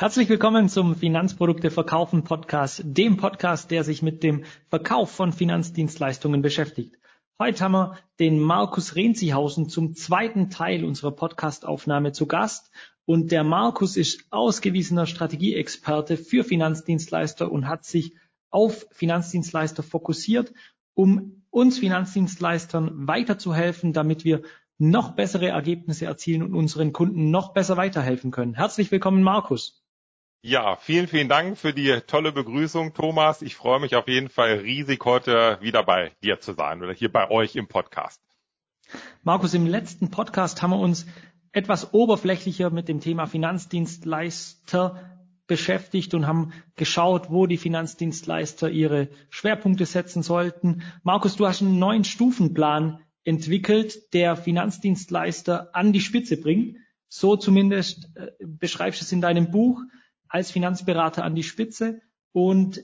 Herzlich willkommen zum Finanzprodukte verkaufen Podcast, dem Podcast, der sich mit dem Verkauf von Finanzdienstleistungen beschäftigt. Heute haben wir den Markus Renzihausen zum zweiten Teil unserer Podcastaufnahme zu Gast. Und der Markus ist ausgewiesener Strategieexperte für Finanzdienstleister und hat sich auf Finanzdienstleister fokussiert, um uns Finanzdienstleistern weiterzuhelfen, damit wir noch bessere Ergebnisse erzielen und unseren Kunden noch besser weiterhelfen können. Herzlich willkommen, Markus. Ja, vielen, vielen Dank für die tolle Begrüßung, Thomas. Ich freue mich auf jeden Fall riesig, heute wieder bei dir zu sein oder hier bei euch im Podcast. Markus, im letzten Podcast haben wir uns etwas oberflächlicher mit dem Thema Finanzdienstleister beschäftigt und haben geschaut, wo die Finanzdienstleister ihre Schwerpunkte setzen sollten. Markus, du hast einen neuen Stufenplan entwickelt, der Finanzdienstleister an die Spitze bringt. So zumindest äh, beschreibst du es in deinem Buch als Finanzberater an die Spitze und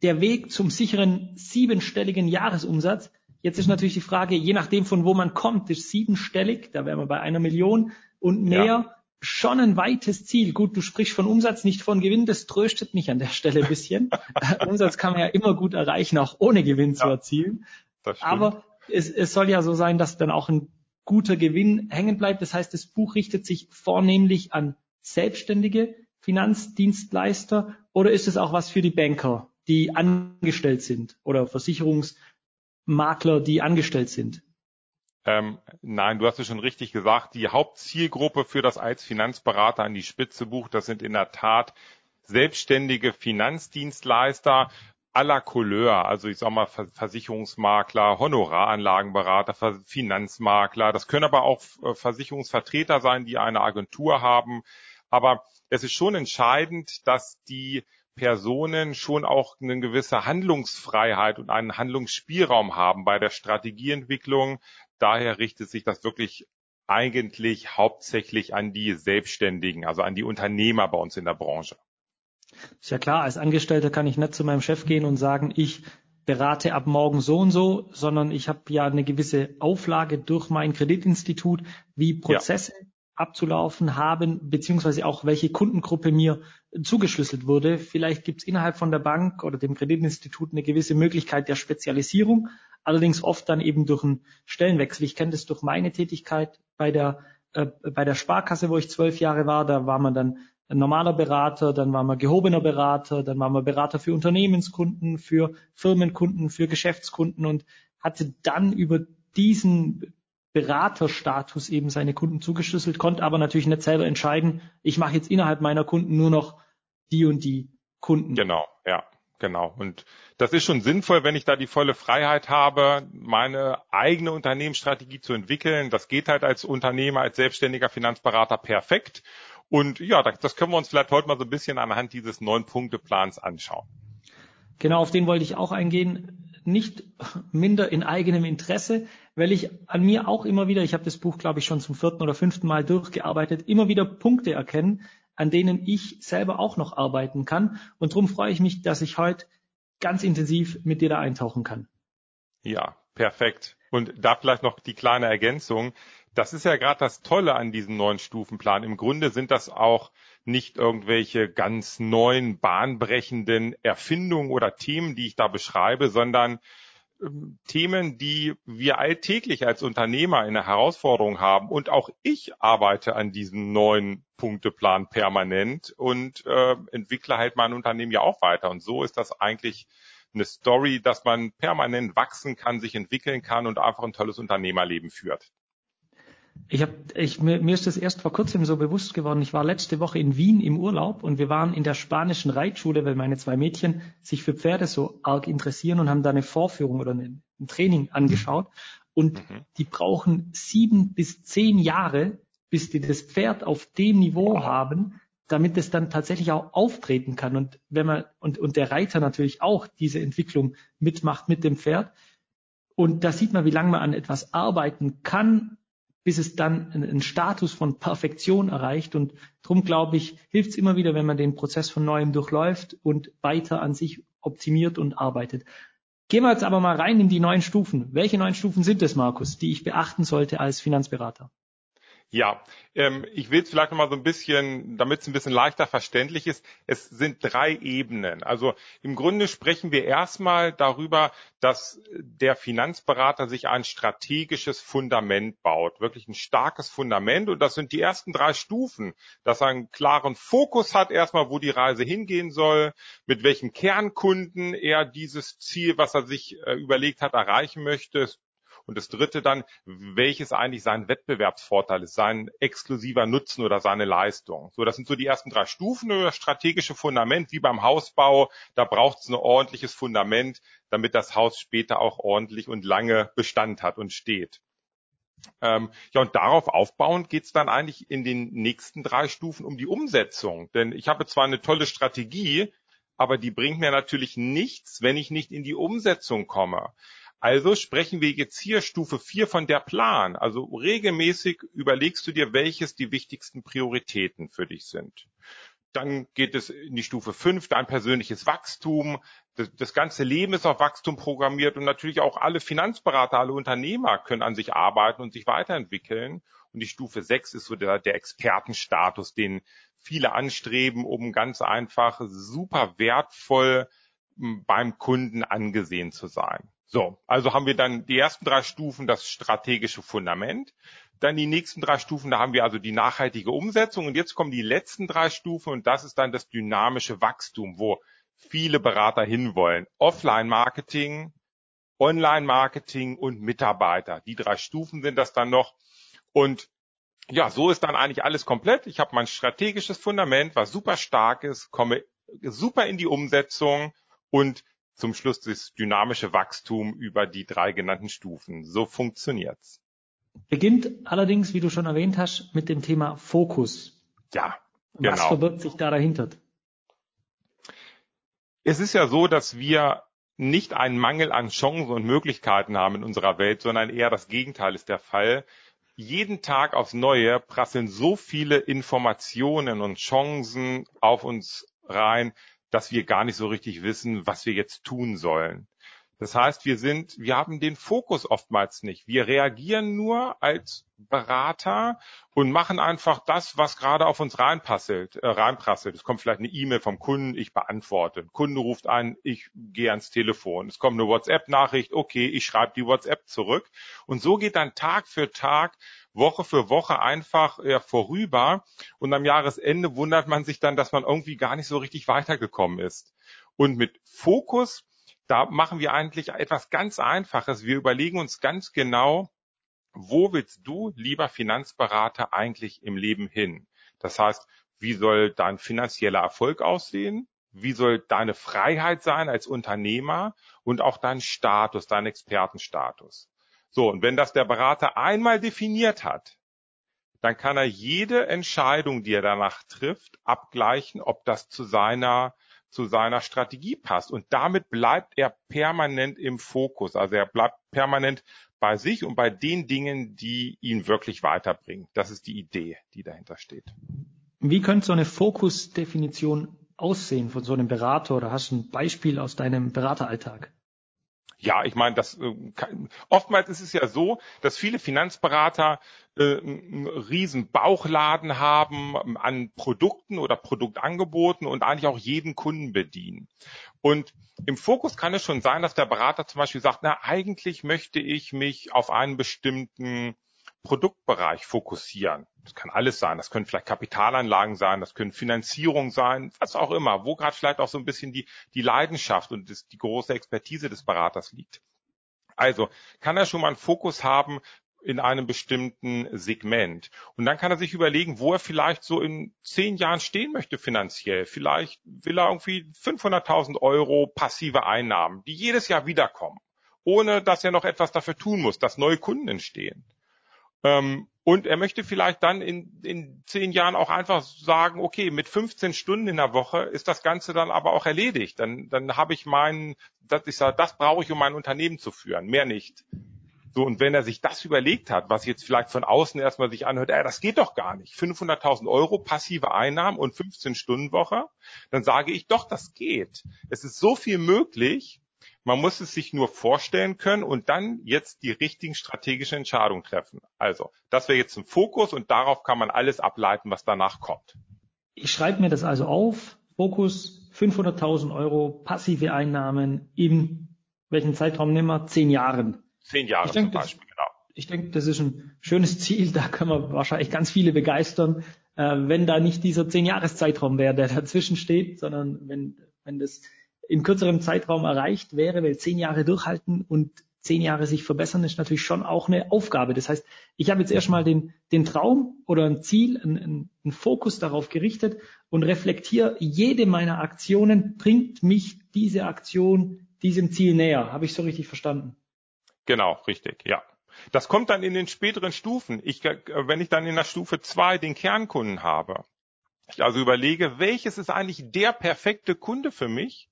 der Weg zum sicheren siebenstelligen Jahresumsatz. Jetzt ist natürlich die Frage, je nachdem von wo man kommt, ist siebenstellig, da wären wir bei einer Million und mehr ja. schon ein weites Ziel. Gut, du sprichst von Umsatz, nicht von Gewinn, das tröstet mich an der Stelle ein bisschen. Umsatz kann man ja immer gut erreichen, auch ohne Gewinn ja, zu erzielen. Aber es, es soll ja so sein, dass dann auch ein guter Gewinn hängen bleibt. Das heißt, das Buch richtet sich vornehmlich an Selbstständige, Finanzdienstleister oder ist es auch was für die Banker, die angestellt sind oder Versicherungsmakler, die angestellt sind? Ähm, nein, du hast es schon richtig gesagt. Die Hauptzielgruppe für das als Finanzberater an die Spitze Buch, das sind in der Tat selbstständige Finanzdienstleister aller Couleur, also ich sag mal Versicherungsmakler, Honoraranlagenberater, Finanzmakler. Das können aber auch äh, Versicherungsvertreter sein, die eine Agentur haben. Aber es ist schon entscheidend, dass die Personen schon auch eine gewisse Handlungsfreiheit und einen Handlungsspielraum haben bei der Strategieentwicklung. Daher richtet sich das wirklich eigentlich hauptsächlich an die Selbstständigen, also an die Unternehmer bei uns in der Branche. Ist ja klar, als Angestellter kann ich nicht zu meinem Chef gehen und sagen, ich berate ab morgen so und so, sondern ich habe ja eine gewisse Auflage durch mein Kreditinstitut, wie Prozesse ja abzulaufen haben, beziehungsweise auch welche Kundengruppe mir zugeschlüsselt wurde. Vielleicht gibt es innerhalb von der Bank oder dem Kreditinstitut eine gewisse Möglichkeit der Spezialisierung, allerdings oft dann eben durch einen Stellenwechsel. Ich kenne das durch meine Tätigkeit bei der, äh, bei der Sparkasse, wo ich zwölf Jahre war. Da war man dann normaler Berater, dann war man gehobener Berater, dann war man Berater für Unternehmenskunden, für Firmenkunden, für Geschäftskunden und hatte dann über diesen Beraterstatus eben seine Kunden zugeschlüsselt, konnte aber natürlich nicht selber entscheiden, ich mache jetzt innerhalb meiner Kunden nur noch die und die Kunden. Genau, ja, genau. Und das ist schon sinnvoll, wenn ich da die volle Freiheit habe, meine eigene Unternehmensstrategie zu entwickeln. Das geht halt als Unternehmer, als selbstständiger Finanzberater perfekt. Und ja, das können wir uns vielleicht heute mal so ein bisschen anhand dieses Neun-Punkte-Plans anschauen. Genau, auf den wollte ich auch eingehen. Nicht minder in eigenem Interesse, weil ich an mir auch immer wieder, ich habe das Buch, glaube ich, schon zum vierten oder fünften Mal durchgearbeitet, immer wieder Punkte erkenne, an denen ich selber auch noch arbeiten kann. Und darum freue ich mich, dass ich heute ganz intensiv mit dir da eintauchen kann. Ja, perfekt. Und da vielleicht noch die kleine Ergänzung. Das ist ja gerade das Tolle an diesem neuen Stufenplan. Im Grunde sind das auch nicht irgendwelche ganz neuen, bahnbrechenden Erfindungen oder Themen, die ich da beschreibe, sondern ähm, Themen, die wir alltäglich als Unternehmer in der Herausforderung haben. Und auch ich arbeite an diesem neuen Punkteplan permanent und äh, entwickle halt mein Unternehmen ja auch weiter. Und so ist das eigentlich eine Story, dass man permanent wachsen kann, sich entwickeln kann und einfach ein tolles Unternehmerleben führt. Ich hab, ich, mir, mir ist das erst vor kurzem so bewusst geworden. Ich war letzte Woche in Wien im Urlaub und wir waren in der spanischen Reitschule, weil meine zwei Mädchen sich für Pferde so arg interessieren und haben da eine Vorführung oder ein Training angeschaut. Und mhm. die brauchen sieben bis zehn Jahre, bis die das Pferd auf dem Niveau haben, damit es dann tatsächlich auch auftreten kann. Und wenn man, und, und der Reiter natürlich auch diese Entwicklung mitmacht mit dem Pferd. Und da sieht man, wie lange man an etwas arbeiten kann bis es dann einen Status von Perfektion erreicht. Und darum glaube ich, hilft es immer wieder, wenn man den Prozess von neuem durchläuft und weiter an sich optimiert und arbeitet. Gehen wir jetzt aber mal rein in die neuen Stufen. Welche neuen Stufen sind es, Markus, die ich beachten sollte als Finanzberater? Ja, ähm, ich will es vielleicht noch mal so ein bisschen, damit es ein bisschen leichter verständlich ist. Es sind drei Ebenen. Also im Grunde sprechen wir erstmal darüber, dass der Finanzberater sich ein strategisches Fundament baut, wirklich ein starkes Fundament. Und das sind die ersten drei Stufen, dass er einen klaren Fokus hat, erstmal, wo die Reise hingehen soll, mit welchen Kernkunden er dieses Ziel, was er sich äh, überlegt hat, erreichen möchte. Und das dritte dann, welches eigentlich sein Wettbewerbsvorteil ist, sein exklusiver Nutzen oder seine Leistung. So, das sind so die ersten drei Stufen das strategische Fundament, wie beim Hausbau. Da braucht es ein ordentliches Fundament, damit das Haus später auch ordentlich und lange Bestand hat und steht. Ähm, ja, und darauf aufbauend geht es dann eigentlich in den nächsten drei Stufen um die Umsetzung. Denn ich habe zwar eine tolle Strategie, aber die bringt mir natürlich nichts, wenn ich nicht in die Umsetzung komme. Also sprechen wir jetzt hier Stufe 4 von der Plan. Also regelmäßig überlegst du dir, welches die wichtigsten Prioritäten für dich sind. Dann geht es in die Stufe 5, dein persönliches Wachstum. Das, das, ganze Leben ist auf Wachstum programmiert und natürlich auch alle Finanzberater, alle Unternehmer können an sich arbeiten und sich weiterentwickeln. Und die Stufe 6 ist so der, der Expertenstatus, den viele anstreben, um ganz einfach super wertvoll beim Kunden angesehen zu sein. So, also haben wir dann die ersten drei Stufen, das strategische Fundament. Dann die nächsten drei Stufen, da haben wir also die nachhaltige Umsetzung. Und jetzt kommen die letzten drei Stufen und das ist dann das dynamische Wachstum, wo viele Berater hinwollen. Offline-Marketing, Online-Marketing und Mitarbeiter. Die drei Stufen sind das dann noch. Und ja, so ist dann eigentlich alles komplett. Ich habe mein strategisches Fundament, was super stark ist, komme super in die Umsetzung und zum Schluss das dynamische Wachstum über die drei genannten Stufen. So funktioniert's. Beginnt allerdings, wie du schon erwähnt hast, mit dem Thema Fokus. Ja, genau. Was verbirgt sich da dahinter? Es ist ja so, dass wir nicht einen Mangel an Chancen und Möglichkeiten haben in unserer Welt, sondern eher das Gegenteil ist der Fall. Jeden Tag aufs Neue prasseln so viele Informationen und Chancen auf uns rein, dass wir gar nicht so richtig wissen, was wir jetzt tun sollen. Das heißt, wir sind, wir haben den Fokus oftmals nicht. Wir reagieren nur als Berater und machen einfach das, was gerade auf uns reinpasselt, äh, reinprasselt. Es kommt vielleicht eine E-Mail vom Kunden, ich beantworte. Ein Kunde ruft an, ich gehe ans Telefon. Es kommt eine WhatsApp-Nachricht, okay, ich schreibe die WhatsApp zurück. Und so geht dann Tag für Tag Woche für Woche einfach ja, vorüber und am Jahresende wundert man sich dann, dass man irgendwie gar nicht so richtig weitergekommen ist. Und mit Fokus, da machen wir eigentlich etwas ganz Einfaches. Wir überlegen uns ganz genau, wo willst du, lieber Finanzberater, eigentlich im Leben hin? Das heißt, wie soll dein finanzieller Erfolg aussehen? Wie soll deine Freiheit sein als Unternehmer und auch dein Status, dein Expertenstatus? So, und wenn das der Berater einmal definiert hat, dann kann er jede Entscheidung, die er danach trifft, abgleichen, ob das zu seiner zu seiner Strategie passt. Und damit bleibt er permanent im Fokus. Also er bleibt permanent bei sich und bei den Dingen, die ihn wirklich weiterbringen. Das ist die Idee, die dahinter steht. Wie könnte so eine Fokusdefinition aussehen von so einem Berater oder hast du ein Beispiel aus deinem Berateralltag? Ja, ich meine, das äh, oftmals ist es ja so, dass viele Finanzberater äh, einen riesen Bauchladen haben ähm, an Produkten oder Produktangeboten und eigentlich auch jeden Kunden bedienen. Und im Fokus kann es schon sein, dass der Berater zum Beispiel sagt, na, eigentlich möchte ich mich auf einen bestimmten Produktbereich fokussieren. Das kann alles sein. Das können vielleicht Kapitalanlagen sein, das können Finanzierung sein, was auch immer, wo gerade vielleicht auch so ein bisschen die, die Leidenschaft und das, die große Expertise des Beraters liegt. Also kann er schon mal einen Fokus haben in einem bestimmten Segment. Und dann kann er sich überlegen, wo er vielleicht so in zehn Jahren stehen möchte finanziell. Vielleicht will er irgendwie 500.000 Euro passive Einnahmen, die jedes Jahr wiederkommen, ohne dass er noch etwas dafür tun muss, dass neue Kunden entstehen. Ähm, und er möchte vielleicht dann in, in zehn Jahren auch einfach sagen, okay, mit 15 Stunden in der Woche ist das Ganze dann aber auch erledigt. Dann, dann habe ich meinen, dass ich sage, das brauche ich, um mein Unternehmen zu führen, mehr nicht. So, und wenn er sich das überlegt hat, was jetzt vielleicht von außen erstmal sich anhört, ey, das geht doch gar nicht. 500.000 Euro passive Einnahmen und 15 Stunden Woche, dann sage ich doch, das geht. Es ist so viel möglich, Man muss es sich nur vorstellen können und dann jetzt die richtigen strategischen Entscheidungen treffen. Also, das wäre jetzt ein Fokus und darauf kann man alles ableiten, was danach kommt. Ich schreibe mir das also auf. Fokus 500.000 Euro passive Einnahmen in welchen Zeitraum nehmen wir? Zehn Jahren. Zehn Jahre ich denke, zum Beispiel, das, genau. Ich denke, das ist ein schönes Ziel. Da kann man wahrscheinlich ganz viele begeistern, äh, wenn da nicht dieser zehn Jahres Zeitraum wäre, der dazwischen steht, sondern wenn, wenn das in kürzerem Zeitraum erreicht wäre, weil zehn Jahre durchhalten und zehn Jahre sich verbessern, ist natürlich schon auch eine Aufgabe. Das heißt, ich habe jetzt erstmal den, den Traum oder ein Ziel, einen, einen Fokus darauf gerichtet und reflektiere, jede meiner Aktionen bringt mich diese Aktion diesem Ziel näher. Habe ich so richtig verstanden? Genau, richtig, ja. Das kommt dann in den späteren Stufen. Ich, wenn ich dann in der Stufe zwei den Kernkunden habe, ich also überlege, welches ist eigentlich der perfekte Kunde für mich,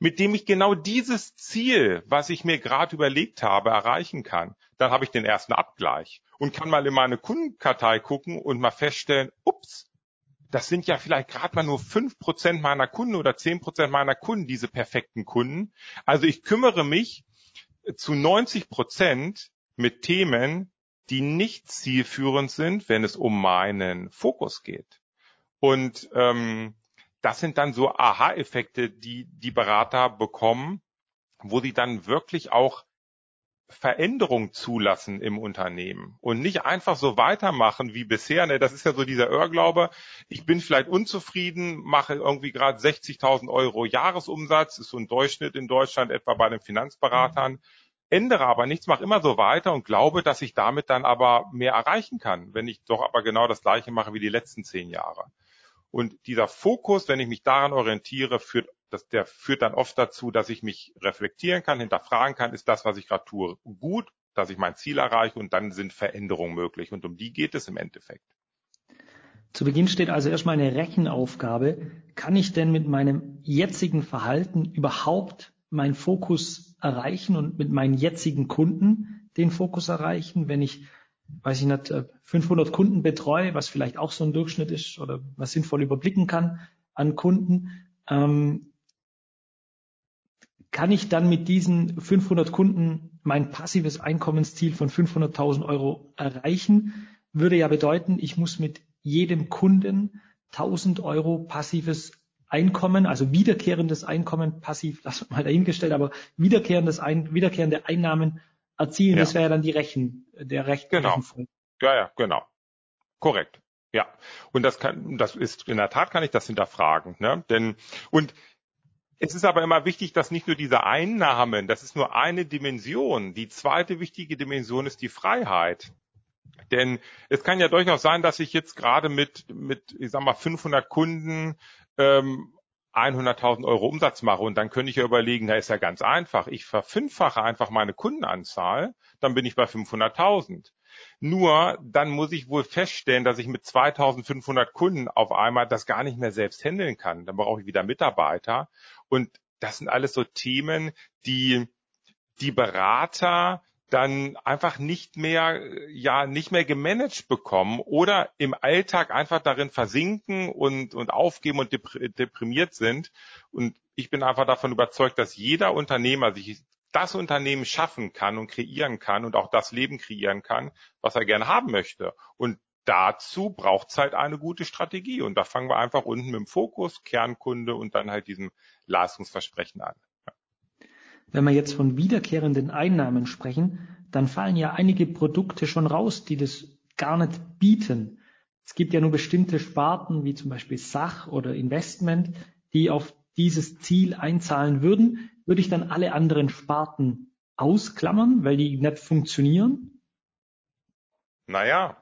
mit dem ich genau dieses Ziel, was ich mir gerade überlegt habe, erreichen kann, dann habe ich den ersten Abgleich und kann mal in meine Kundenkartei gucken und mal feststellen, ups, das sind ja vielleicht gerade mal nur fünf Prozent meiner Kunden oder zehn Prozent meiner Kunden, diese perfekten Kunden. Also ich kümmere mich zu 90 Prozent mit Themen, die nicht zielführend sind, wenn es um meinen Fokus geht. Und ähm, das sind dann so Aha-Effekte, die die Berater bekommen, wo sie dann wirklich auch Veränderung zulassen im Unternehmen und nicht einfach so weitermachen wie bisher. Ne, das ist ja so dieser Irrglaube. Ich bin vielleicht unzufrieden, mache irgendwie gerade 60.000 Euro Jahresumsatz, ist so ein Durchschnitt in Deutschland etwa bei den Finanzberatern, ändere aber nichts, mache immer so weiter und glaube, dass ich damit dann aber mehr erreichen kann, wenn ich doch aber genau das Gleiche mache wie die letzten zehn Jahre. Und dieser Fokus, wenn ich mich daran orientiere, führt, das, der führt dann oft dazu, dass ich mich reflektieren kann, hinterfragen kann, ist das, was ich gerade tue, gut, dass ich mein Ziel erreiche und dann sind Veränderungen möglich. Und um die geht es im Endeffekt. Zu Beginn steht also erstmal eine Rechenaufgabe. Kann ich denn mit meinem jetzigen Verhalten überhaupt meinen Fokus erreichen und mit meinen jetzigen Kunden den Fokus erreichen, wenn ich weiß ich nicht, 500 äh, Kunden betreue, was vielleicht auch so ein Durchschnitt ist oder was sinnvoll überblicken kann an Kunden, ähm, kann ich dann mit diesen 500 Kunden mein passives Einkommensziel von 500.000 Euro erreichen? Würde ja bedeuten, ich muss mit jedem Kunden 1000 Euro passives Einkommen, also wiederkehrendes Einkommen, passiv, das mal dahingestellt, aber wiederkehrendes Ein, wiederkehrende Einnahmen erzielen. Ja. Das wäre ja dann die Rechen, der Recht. Genau. Rechenfall. Ja, ja, genau. Korrekt. Ja. Und das kann, das ist, in der Tat kann ich das hinterfragen, ne? Denn, und es ist aber immer wichtig, dass nicht nur diese Einnahmen, das ist nur eine Dimension. Die zweite wichtige Dimension ist die Freiheit. Denn es kann ja durchaus sein, dass ich jetzt gerade mit, mit, ich sag mal, 500 Kunden ähm, 100.000 Euro Umsatz mache und dann könnte ich ja überlegen, da ist ja ganz einfach. Ich verfünffache einfach meine Kundenanzahl, dann bin ich bei 500.000. Nur dann muss ich wohl feststellen, dass ich mit 2.500 Kunden auf einmal das gar nicht mehr selbst handeln kann. Dann brauche ich wieder Mitarbeiter. Und das sind alles so Themen, die die Berater dann einfach nicht mehr, ja, nicht mehr gemanagt bekommen oder im Alltag einfach darin versinken und, und aufgeben und deprimiert sind. Und ich bin einfach davon überzeugt, dass jeder Unternehmer sich das Unternehmen schaffen kann und kreieren kann und auch das Leben kreieren kann, was er gerne haben möchte. Und dazu braucht es halt eine gute Strategie. Und da fangen wir einfach unten mit dem Fokus, Kernkunde und dann halt diesem Leistungsversprechen an. Wenn wir jetzt von wiederkehrenden Einnahmen sprechen, dann fallen ja einige Produkte schon raus, die das gar nicht bieten. Es gibt ja nur bestimmte Sparten, wie zum Beispiel Sach oder Investment, die auf dieses Ziel einzahlen würden. Würde ich dann alle anderen Sparten ausklammern, weil die nicht funktionieren? Naja,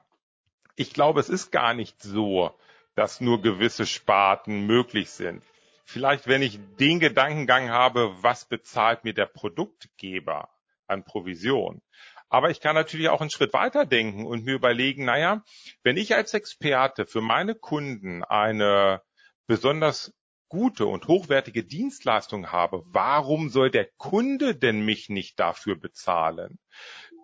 ich glaube, es ist gar nicht so, dass nur gewisse Sparten möglich sind. Vielleicht, wenn ich den Gedankengang habe, was bezahlt mir der Produktgeber an Provision? Aber ich kann natürlich auch einen Schritt weiter denken und mir überlegen, naja, wenn ich als Experte für meine Kunden eine besonders gute und hochwertige Dienstleistung habe, warum soll der Kunde denn mich nicht dafür bezahlen?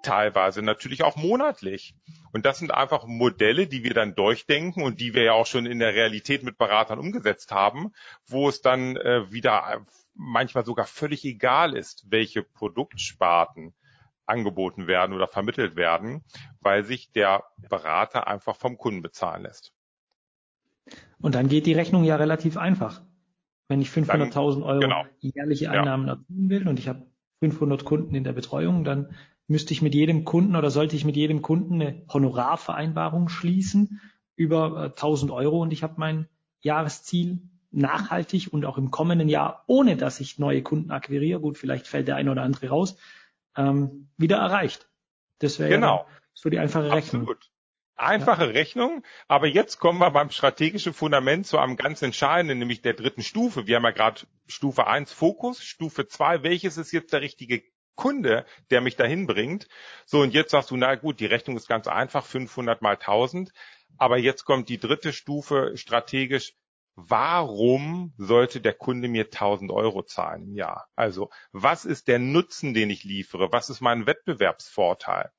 Teilweise natürlich auch monatlich. Und das sind einfach Modelle, die wir dann durchdenken und die wir ja auch schon in der Realität mit Beratern umgesetzt haben, wo es dann äh, wieder manchmal sogar völlig egal ist, welche Produktsparten angeboten werden oder vermittelt werden, weil sich der Berater einfach vom Kunden bezahlen lässt. Und dann geht die Rechnung ja relativ einfach. Wenn ich 500.000 Euro genau. jährliche Einnahmen ja. erzielen will und ich habe 500 Kunden in der Betreuung, dann müsste ich mit jedem Kunden oder sollte ich mit jedem Kunden eine Honorarvereinbarung schließen über 1000 äh, Euro und ich habe mein Jahresziel nachhaltig und auch im kommenden Jahr, ohne dass ich neue Kunden akquiriere, gut, vielleicht fällt der eine oder andere raus, ähm, wieder erreicht. Das wäre genau. ja so die einfache Rechnung. Absolut. Einfache ja. Rechnung, aber jetzt kommen wir beim strategischen Fundament zu einem ganz entscheidenden, nämlich der dritten Stufe. Wir haben ja gerade Stufe 1 Fokus, Stufe 2, welches ist jetzt der richtige Kunde, der mich dahin bringt? So, und jetzt sagst du, na gut, die Rechnung ist ganz einfach, 500 mal 1000. Aber jetzt kommt die dritte Stufe strategisch. Warum sollte der Kunde mir 1000 Euro zahlen im Jahr? Also, was ist der Nutzen, den ich liefere? Was ist mein Wettbewerbsvorteil?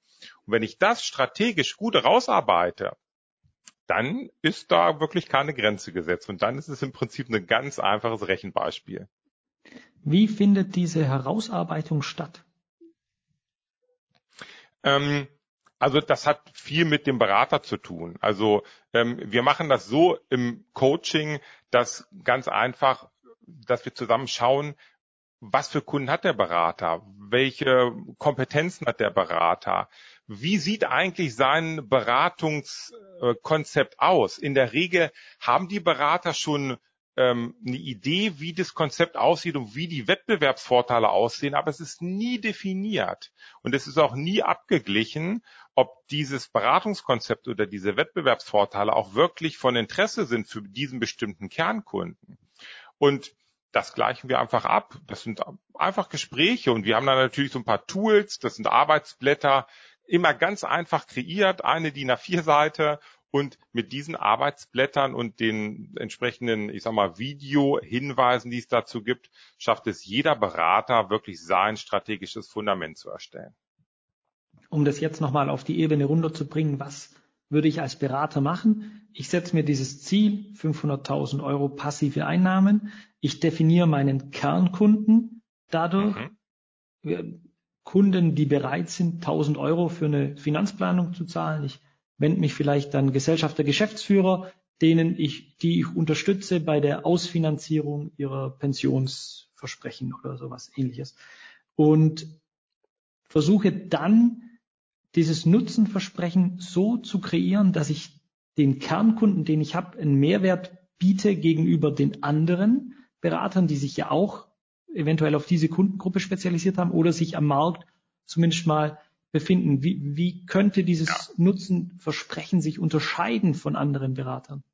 Und wenn ich das strategisch gut rausarbeite, dann ist da wirklich keine Grenze gesetzt. Und dann ist es im Prinzip ein ganz einfaches Rechenbeispiel. Wie findet diese Herausarbeitung statt? Ähm, also das hat viel mit dem Berater zu tun. Also ähm, wir machen das so im Coaching, dass ganz einfach, dass wir zusammen schauen, was für Kunden hat der Berater? Welche Kompetenzen hat der Berater? Wie sieht eigentlich sein Beratungskonzept aus? In der Regel haben die Berater schon ähm, eine Idee, wie das Konzept aussieht und wie die Wettbewerbsvorteile aussehen, aber es ist nie definiert. Und es ist auch nie abgeglichen, ob dieses Beratungskonzept oder diese Wettbewerbsvorteile auch wirklich von Interesse sind für diesen bestimmten Kernkunden. Und das gleichen wir einfach ab. Das sind einfach Gespräche und wir haben da natürlich so ein paar Tools, das sind Arbeitsblätter, immer ganz einfach kreiert, eine DIN A4-Seite und mit diesen Arbeitsblättern und den entsprechenden, ich sag mal, Video-Hinweisen, die es dazu gibt, schafft es jeder Berater wirklich sein strategisches Fundament zu erstellen. Um das jetzt nochmal auf die Ebene runterzubringen, was würde ich als Berater machen? Ich setze mir dieses Ziel, 500.000 Euro passive Einnahmen. Ich definiere meinen Kernkunden dadurch. Mhm. Kunden, die bereit sind, 1000 Euro für eine Finanzplanung zu zahlen. Ich wende mich vielleicht an Gesellschafter, Geschäftsführer, denen ich, die ich unterstütze bei der Ausfinanzierung ihrer Pensionsversprechen oder sowas ähnliches. Und versuche dann dieses Nutzenversprechen so zu kreieren, dass ich den Kernkunden, den ich habe, einen Mehrwert biete gegenüber den anderen Beratern, die sich ja auch eventuell auf diese Kundengruppe spezialisiert haben oder sich am Markt zumindest mal befinden. Wie, wie könnte dieses ja. Nutzenversprechen sich unterscheiden von anderen Beratern?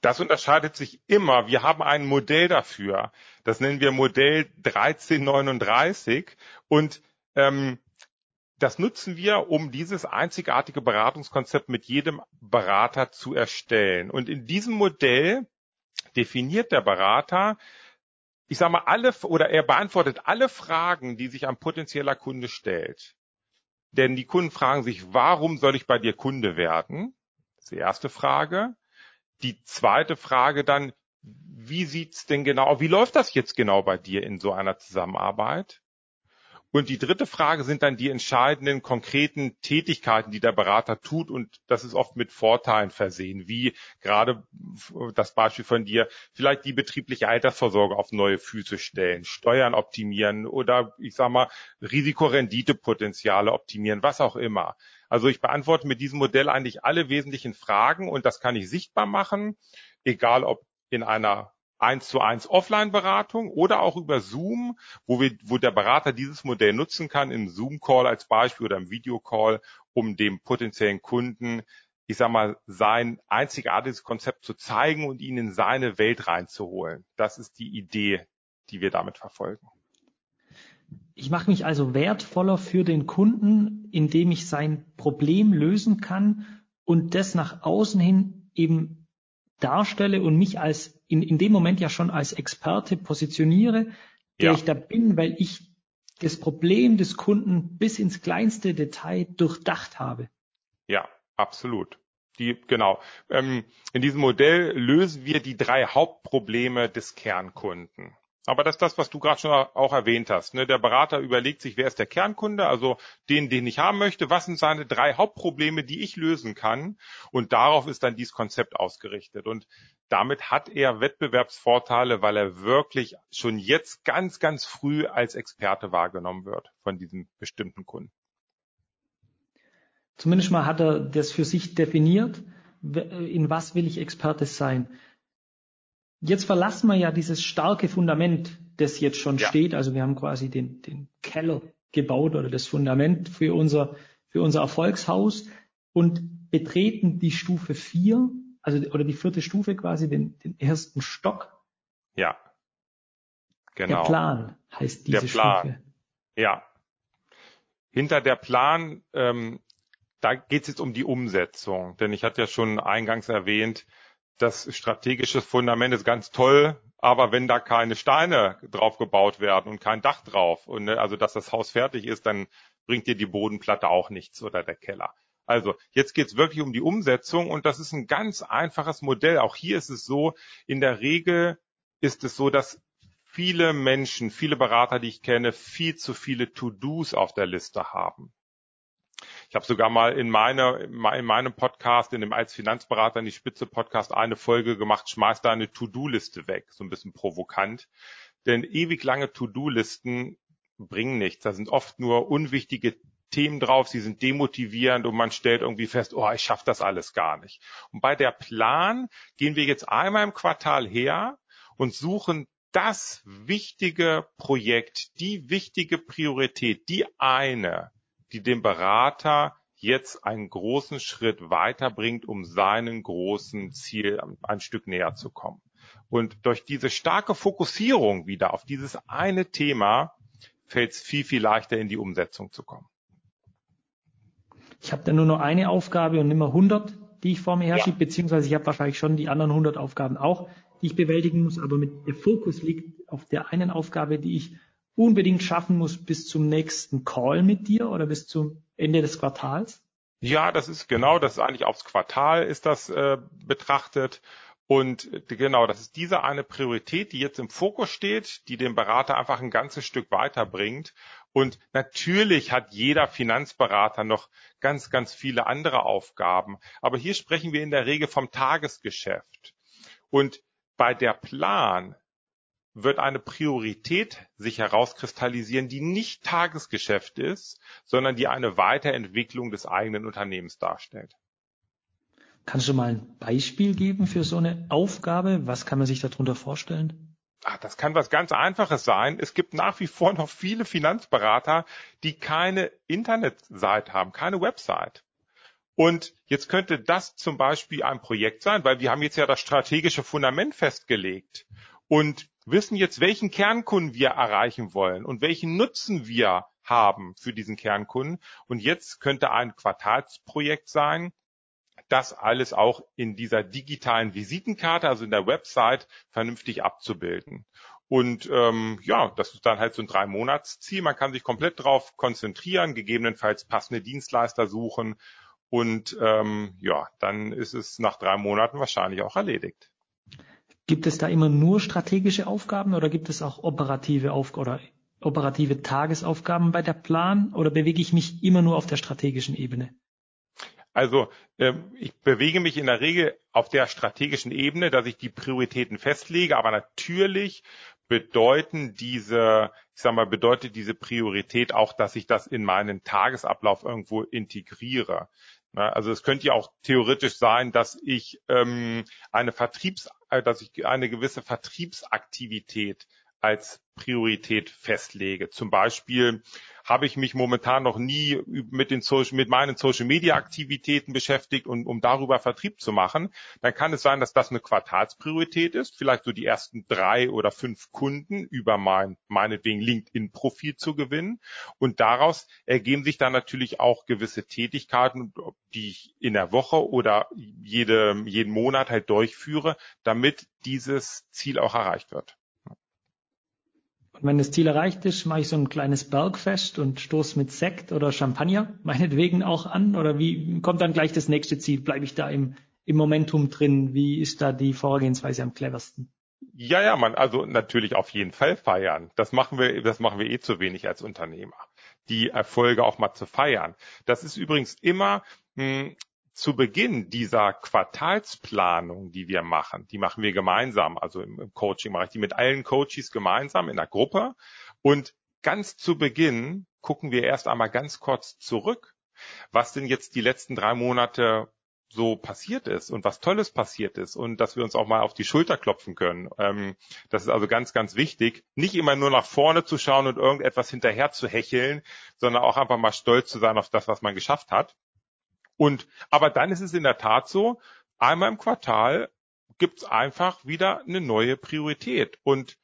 Das unterscheidet sich immer. Wir haben ein Modell dafür. Das nennen wir Modell 1339 und ähm, das nutzen wir, um dieses einzigartige Beratungskonzept mit jedem Berater zu erstellen. Und in diesem Modell definiert der Berater, ich sage mal, alle oder er beantwortet alle Fragen, die sich ein potenzieller Kunde stellt. Denn die Kunden fragen sich, warum soll ich bei dir Kunde werden? Das ist die erste Frage. Die zweite Frage dann, wie sieht's denn genau, wie läuft das jetzt genau bei dir in so einer Zusammenarbeit? Und die dritte Frage sind dann die entscheidenden konkreten Tätigkeiten, die der Berater tut. Und das ist oft mit Vorteilen versehen, wie gerade das Beispiel von dir, vielleicht die betriebliche Altersvorsorge auf neue Füße stellen, Steuern optimieren oder ich sag mal Risikorenditepotenziale optimieren, was auch immer. Also ich beantworte mit diesem Modell eigentlich alle wesentlichen Fragen und das kann ich sichtbar machen, egal ob in einer eins zu eins Offline-Beratung oder auch über Zoom, wo, wir, wo der Berater dieses Modell nutzen kann, im Zoom-Call als Beispiel oder im Video-Call, um dem potenziellen Kunden, ich sag mal, sein einzigartiges Konzept zu zeigen und ihn in seine Welt reinzuholen. Das ist die Idee, die wir damit verfolgen. Ich mache mich also wertvoller für den Kunden, indem ich sein Problem lösen kann und das nach außen hin eben darstelle und mich als in, in dem Moment ja schon als Experte positioniere, der ja. ich da bin, weil ich das Problem des Kunden bis ins kleinste Detail durchdacht habe. Ja, absolut. Die, genau. Ähm, in diesem Modell lösen wir die drei Hauptprobleme des Kernkunden. Aber das ist das, was du gerade schon auch erwähnt hast. Ne? Der Berater überlegt sich, wer ist der Kernkunde, also den, den ich haben möchte, was sind seine drei Hauptprobleme, die ich lösen kann. Und darauf ist dann dieses Konzept ausgerichtet. Und damit hat er Wettbewerbsvorteile, weil er wirklich schon jetzt ganz, ganz früh als Experte wahrgenommen wird von diesem bestimmten Kunden. Zumindest mal hat er das für sich definiert. In was will ich Experte sein? Jetzt verlassen wir ja dieses starke Fundament, das jetzt schon ja. steht. Also wir haben quasi den, den Keller gebaut oder das Fundament für unser, für unser Erfolgshaus und betreten die Stufe vier, also oder die vierte Stufe quasi, den, den ersten Stock. Ja. Genau. Der Plan heißt diese der Plan. Stufe. Ja. Hinter der Plan, ähm, da geht es jetzt um die Umsetzung. Denn ich hatte ja schon eingangs erwähnt, das strategische Fundament ist ganz toll, aber wenn da keine Steine drauf gebaut werden und kein Dach drauf und ne, also dass das Haus fertig ist, dann bringt dir die Bodenplatte auch nichts oder der Keller. Also jetzt geht's wirklich um die Umsetzung und das ist ein ganz einfaches Modell. Auch hier ist es so, in der Regel ist es so, dass viele Menschen, viele Berater, die ich kenne, viel zu viele To-Dos auf der Liste haben. Ich habe sogar mal in, meine, in meinem Podcast, in dem als Finanzberater in die Spitze Podcast eine Folge gemacht, schmeiß eine To-Do-Liste weg, so ein bisschen provokant. Denn ewig lange To-Do-Listen bringen nichts. Da sind oft nur unwichtige Themen drauf, sie sind demotivierend und man stellt irgendwie fest, oh, ich schaffe das alles gar nicht. Und bei der Plan gehen wir jetzt einmal im Quartal her und suchen das wichtige Projekt, die wichtige Priorität, die eine, die dem Berater jetzt einen großen Schritt weiterbringt, um seinen großen Ziel ein Stück näher zu kommen. Und durch diese starke Fokussierung wieder auf dieses eine Thema fällt es viel, viel leichter in die Umsetzung zu kommen. Ich habe dann nur noch eine Aufgabe und immer 100, die ich vor mir herschiebe, ja. beziehungsweise ich habe wahrscheinlich schon die anderen 100 Aufgaben auch, die ich bewältigen muss, aber mit der Fokus liegt auf der einen Aufgabe, die ich unbedingt schaffen muss bis zum nächsten Call mit dir oder bis zum Ende des Quartals? Ja, das ist genau, das ist eigentlich aufs Quartal ist das äh, betrachtet. Und genau, das ist diese eine Priorität, die jetzt im Fokus steht, die den Berater einfach ein ganzes Stück weiterbringt. Und natürlich hat jeder Finanzberater noch ganz, ganz viele andere Aufgaben. Aber hier sprechen wir in der Regel vom Tagesgeschäft. Und bei der Plan wird eine Priorität sich herauskristallisieren, die nicht Tagesgeschäft ist, sondern die eine Weiterentwicklung des eigenen Unternehmens darstellt. Kannst du mal ein Beispiel geben für so eine Aufgabe? Was kann man sich darunter vorstellen? Ach, das kann was ganz Einfaches sein. Es gibt nach wie vor noch viele Finanzberater, die keine Internetseite haben, keine Website. Und jetzt könnte das zum Beispiel ein Projekt sein, weil wir haben jetzt ja das strategische Fundament festgelegt und wissen jetzt, welchen Kernkunden wir erreichen wollen und welchen Nutzen wir haben für diesen Kernkunden. Und jetzt könnte ein Quartalsprojekt sein, das alles auch in dieser digitalen Visitenkarte, also in der Website, vernünftig abzubilden. Und ähm, ja, das ist dann halt so ein Drei-Monats-Ziel. Man kann sich komplett darauf konzentrieren, gegebenenfalls passende Dienstleister suchen und ähm, ja, dann ist es nach drei Monaten wahrscheinlich auch erledigt. Gibt es da immer nur strategische Aufgaben oder gibt es auch operative Auf oder operative Tagesaufgaben bei der Plan oder bewege ich mich immer nur auf der strategischen Ebene? Also ähm, ich bewege mich in der Regel auf der strategischen Ebene, dass ich die Prioritäten festlege, aber natürlich bedeuten diese, ich sag mal, bedeutet diese Priorität auch, dass ich das in meinen Tagesablauf irgendwo integriere. Also es könnte ja auch theoretisch sein, dass ich ähm, eine Vertriebs, dass ich eine gewisse Vertriebsaktivität als Priorität festlege. Zum Beispiel habe ich mich momentan noch nie mit, den Social, mit meinen Social Media Aktivitäten beschäftigt und um darüber Vertrieb zu machen, dann kann es sein, dass das eine Quartalspriorität ist, vielleicht so die ersten drei oder fünf Kunden über mein, meinetwegen LinkedIn-Profil zu gewinnen. Und daraus ergeben sich dann natürlich auch gewisse Tätigkeiten, die ich in der Woche oder jede, jeden Monat halt durchführe, damit dieses Ziel auch erreicht wird. Wenn das Ziel erreicht ist, mache ich so ein kleines Bergfest und stoße mit Sekt oder Champagner meinetwegen auch an? Oder wie kommt dann gleich das nächste Ziel? Bleibe ich da im, im Momentum drin? Wie ist da die Vorgehensweise am cleversten? Ja, ja, man, also natürlich auf jeden Fall feiern. Das machen wir, das machen wir eh zu wenig als Unternehmer. Die Erfolge auch mal zu feiern. Das ist übrigens immer mh, hm, zu Beginn dieser Quartalsplanung, die wir machen. Die machen wir gemeinsam, also im, Coaching mache ich die mit allen Coaches gemeinsam in der Gruppe. Und ganz zu Beginn gucken wir erst einmal ganz kurz zurück, was denn jetzt die letzten drei Monate so passiert ist und was Tolles passiert ist und dass wir uns auch mal auf die Schulter klopfen können. Ähm, das ist also ganz, ganz wichtig, nicht immer nur nach vorne zu schauen und irgendetwas hinterher zu hecheln, sondern auch einfach mal stolz zu sein auf das, was man geschafft hat. Und aber dann ist es in der Tat so, einmal im Quartal gibt es einfach wieder eine neue Priorität und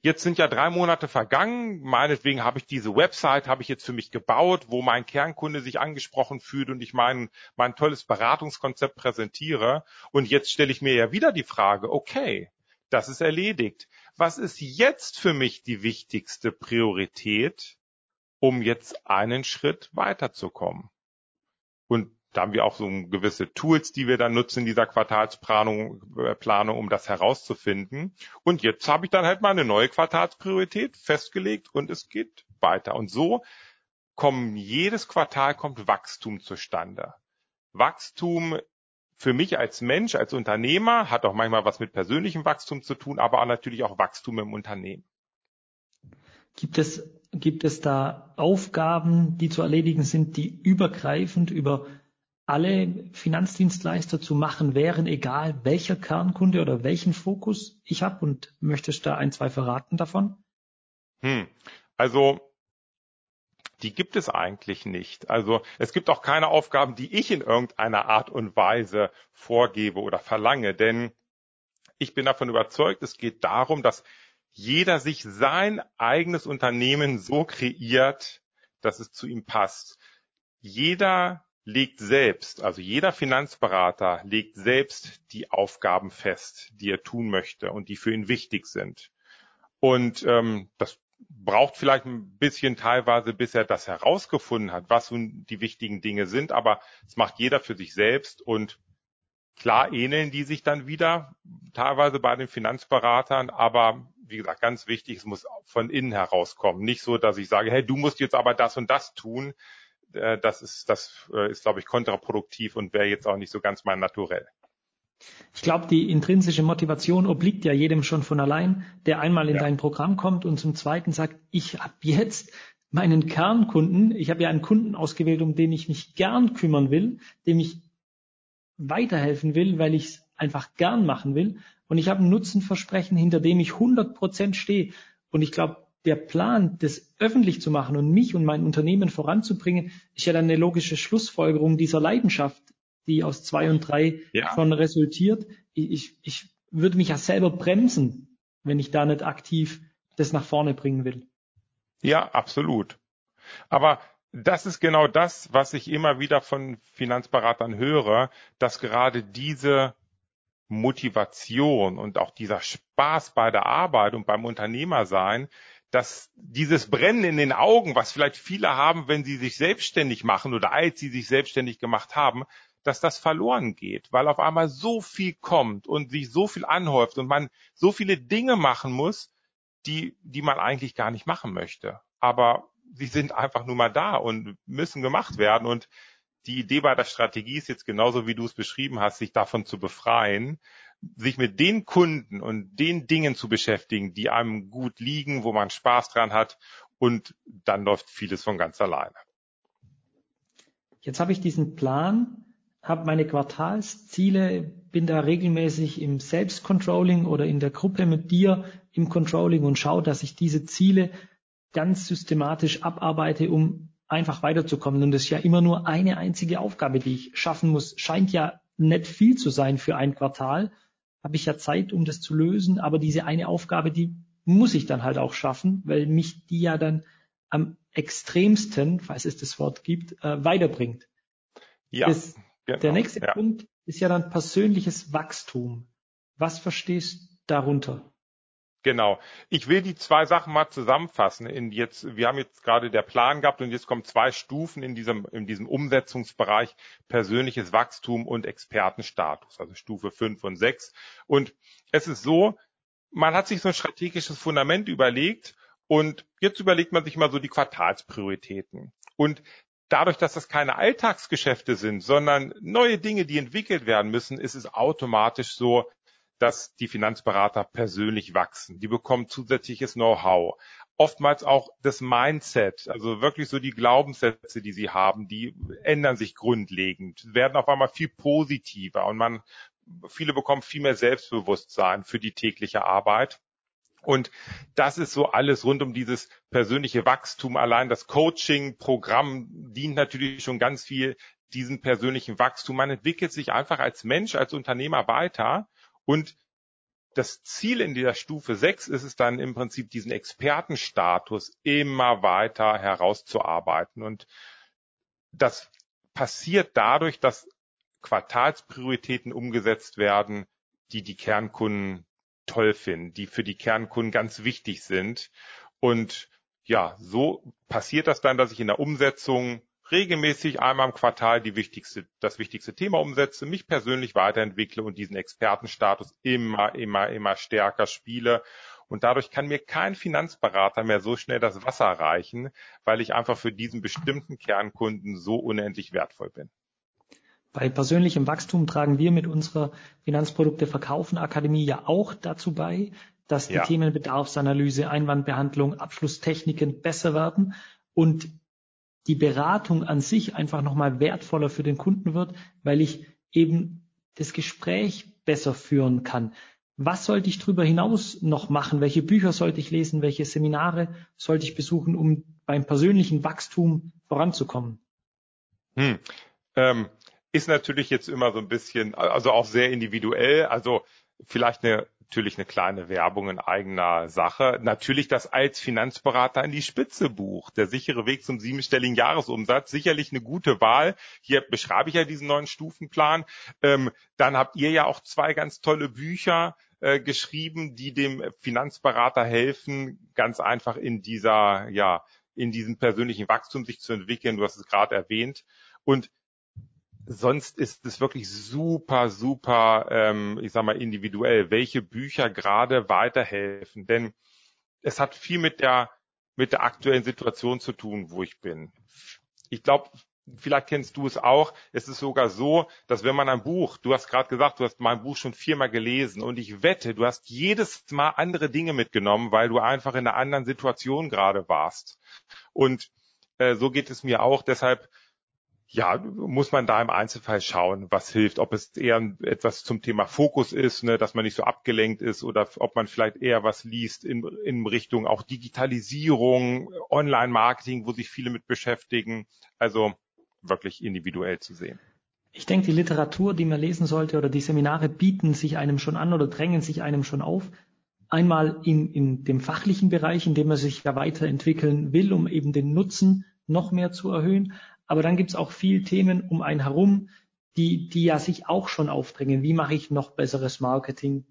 Jetzt sind ja drei Monate vergangen. Meinetwegen habe ich diese Website, habe ich jetzt für mich gebaut, wo mein Kernkunde sich angesprochen fühlt und ich mein, mein tolles Beratungskonzept präsentiere. Und jetzt stelle ich mir ja wieder die Frage, okay, das ist erledigt. Was ist jetzt für mich die wichtigste Priorität, um jetzt einen Schritt weiterzukommen? Und da haben wir auch so gewisse Tools, die wir dann nutzen in dieser Quartalsplanung, äh, Planung, um das herauszufinden. Und jetzt habe ich dann halt mal eine neue Quartalspriorität festgelegt und es geht weiter. Und so kommen jedes Quartal kommt Wachstum zustande. Wachstum für mich als Mensch, als Unternehmer hat auch manchmal was mit persönlichem Wachstum zu tun, aber auch natürlich auch Wachstum im Unternehmen. Gibt es, gibt es da Aufgaben, die zu erledigen sind, die übergreifend über alle Finanzdienstleister zu machen wären, egal welcher Kernkunde oder welchen Fokus ich habe und möchtest da ein, zwei verraten davon? Hm. Also die gibt es eigentlich nicht. Also es gibt auch keine Aufgaben, die ich in irgendeiner Art und Weise vorgebe oder verlange, denn ich bin davon überzeugt, es geht darum, dass jeder sich sein eigenes Unternehmen so kreiert, dass es zu ihm passt. Jeder legt selbst, also jeder Finanzberater legt selbst die Aufgaben fest, die er tun möchte und die für ihn wichtig sind. Und ähm, das braucht vielleicht ein bisschen teilweise, bis er das herausgefunden hat, was nun die wichtigen Dinge sind, aber es macht jeder für sich selbst und klar ähneln die sich dann wieder, teilweise bei den Finanzberatern, aber wie gesagt, ganz wichtig, es muss von innen herauskommen. Nicht so, dass ich sage, hey, du musst jetzt aber das und das tun, äh, das ist, das äh, ist, glaube ich, kontraproduktiv und wäre jetzt auch nicht so ganz mein Naturell. Ich glaube, die intrinsische Motivation obliegt ja jedem schon von allein, der einmal in ja. dein Programm kommt und zum Zweiten sagt, ich habe jetzt meinen Kernkunden, ich habe ja einen Kunden ausgewählt, um den ich mich gern kümmern will, dem ich weiterhelfen will, weil ich es einfach gern machen will. Und ich habe ein Nutzenversprechen, hinter dem ich 100 Prozent stehe. Und ich glaube, der Plan, das öffentlich zu machen und mich und mein Unternehmen voranzubringen, ist ja dann eine logische Schlussfolgerung dieser Leidenschaft, die aus zwei und drei ja. schon resultiert. Ich, ich würde mich ja selber bremsen, wenn ich da nicht aktiv das nach vorne bringen will. Ja, absolut. Aber das ist genau das, was ich immer wieder von Finanzberatern höre, dass gerade diese Motivation und auch dieser Spaß bei der Arbeit und beim Unternehmersein, dass dieses Brennen in den Augen, was vielleicht viele haben, wenn sie sich selbstständig machen oder als sie sich selbstständig gemacht haben, dass das verloren geht, weil auf einmal so viel kommt und sich so viel anhäuft und man so viele Dinge machen muss, die, die man eigentlich gar nicht machen möchte. Aber sie sind einfach nur mal da und müssen gemacht werden. Und die Idee bei der Strategie ist jetzt genauso, wie du es beschrieben hast, sich davon zu befreien sich mit den Kunden und den Dingen zu beschäftigen, die einem gut liegen, wo man Spaß dran hat und dann läuft vieles von ganz alleine. Jetzt habe ich diesen Plan, habe meine Quartalsziele, bin da regelmäßig im Selbstcontrolling oder in der Gruppe mit dir im Controlling und schaue, dass ich diese Ziele ganz systematisch abarbeite, um einfach weiterzukommen. Und das ist ja immer nur eine einzige Aufgabe, die ich schaffen muss. Scheint ja nicht viel zu sein für ein Quartal habe ich ja Zeit, um das zu lösen, aber diese eine Aufgabe, die muss ich dann halt auch schaffen, weil mich die ja dann am extremsten, falls es das Wort gibt, äh, weiterbringt. Ja. Das, genau, der nächste ja. Punkt ist ja dann persönliches Wachstum. Was verstehst du darunter? Genau. Ich will die zwei Sachen mal zusammenfassen. In jetzt, wir haben jetzt gerade der Plan gehabt und jetzt kommen zwei Stufen in diesem, in diesem Umsetzungsbereich persönliches Wachstum und Expertenstatus, also Stufe 5 und 6. Und es ist so, man hat sich so ein strategisches Fundament überlegt und jetzt überlegt man sich mal so die Quartalsprioritäten. Und dadurch, dass das keine Alltagsgeschäfte sind, sondern neue Dinge, die entwickelt werden müssen, ist es automatisch so, dass die Finanzberater persönlich wachsen. Die bekommen zusätzliches Know-how. Oftmals auch das Mindset, also wirklich so die Glaubenssätze, die sie haben, die ändern sich grundlegend, werden auf einmal viel positiver und man, viele bekommen viel mehr Selbstbewusstsein für die tägliche Arbeit. Und das ist so alles rund um dieses persönliche Wachstum. Allein das Coaching-Programm dient natürlich schon ganz viel diesem persönlichen Wachstum. Man entwickelt sich einfach als Mensch, als Unternehmer weiter. Und das Ziel in dieser Stufe 6 ist es dann im Prinzip, diesen Expertenstatus immer weiter herauszuarbeiten. Und das passiert dadurch, dass Quartalsprioritäten umgesetzt werden, die die Kernkunden toll finden, die für die Kernkunden ganz wichtig sind. Und ja, so passiert das dann, dass ich in der Umsetzung regelmäßig einmal im Quartal die wichtigste, das wichtigste Thema umsetze, mich persönlich weiterentwickle und diesen Expertenstatus immer, immer, immer stärker spiele. Und dadurch kann mir kein Finanzberater mehr so schnell das Wasser reichen, weil ich einfach für diesen bestimmten Kernkunden so unendlich wertvoll bin. Bei persönlichem Wachstum tragen wir mit unserer Finanzprodukte Verkaufen Akademie ja auch dazu bei, dass die ja. Themen Bedarfsanalyse, Einwandbehandlung, Abschlusstechniken besser werden und die Beratung an sich einfach nochmal wertvoller für den Kunden wird, weil ich eben das Gespräch besser führen kann. Was sollte ich darüber hinaus noch machen? Welche Bücher sollte ich lesen? Welche Seminare sollte ich besuchen, um beim persönlichen Wachstum voranzukommen? Hm. Ähm, ist natürlich jetzt immer so ein bisschen, also auch sehr individuell. Also vielleicht eine natürlich eine kleine Werbung in eigener Sache. Natürlich das als Finanzberater in die Spitze Buch. Der sichere Weg zum siebenstelligen Jahresumsatz. Sicherlich eine gute Wahl. Hier beschreibe ich ja diesen neuen Stufenplan. Ähm, dann habt ihr ja auch zwei ganz tolle Bücher äh, geschrieben, die dem Finanzberater helfen, ganz einfach in dieser, ja, in diesem persönlichen Wachstum sich zu entwickeln. Du hast es gerade erwähnt. Und sonst ist es wirklich super, super, ähm, ich sag mal, individuell, welche Bücher gerade weiterhelfen. Denn es hat viel mit der, mit der aktuellen Situation zu tun, wo ich bin. Ich glaube, vielleicht kennst du es auch. Es ist sogar so, dass wenn man ein Buch, du hast gerade gesagt, du hast mein Buch schon viermal gelesen und ich wette, du hast jedes Mal andere Dinge mitgenommen, weil du einfach in einer anderen Situation gerade warst. Und äh, so geht es mir auch. Deshalb ja, muss man da im Einzelfall schauen, was hilft, ob es eher etwas zum Thema Fokus ist, ne, dass man nicht so abgelenkt ist oder ob man vielleicht eher was liest in, in Richtung auch Digitalisierung, Online-Marketing, wo sich viele mit beschäftigen. Also wirklich individuell zu sehen. Ich denke, die Literatur, die man lesen sollte oder die Seminare bieten sich einem schon an oder drängen sich einem schon auf. Einmal in, in dem fachlichen Bereich, in dem man sich ja weiterentwickeln will, um eben den Nutzen noch mehr zu erhöhen, aber dann gibt es auch viel Themen um einen herum, die, die ja sich auch schon aufdrängen. Wie mache ich noch besseres Marketing?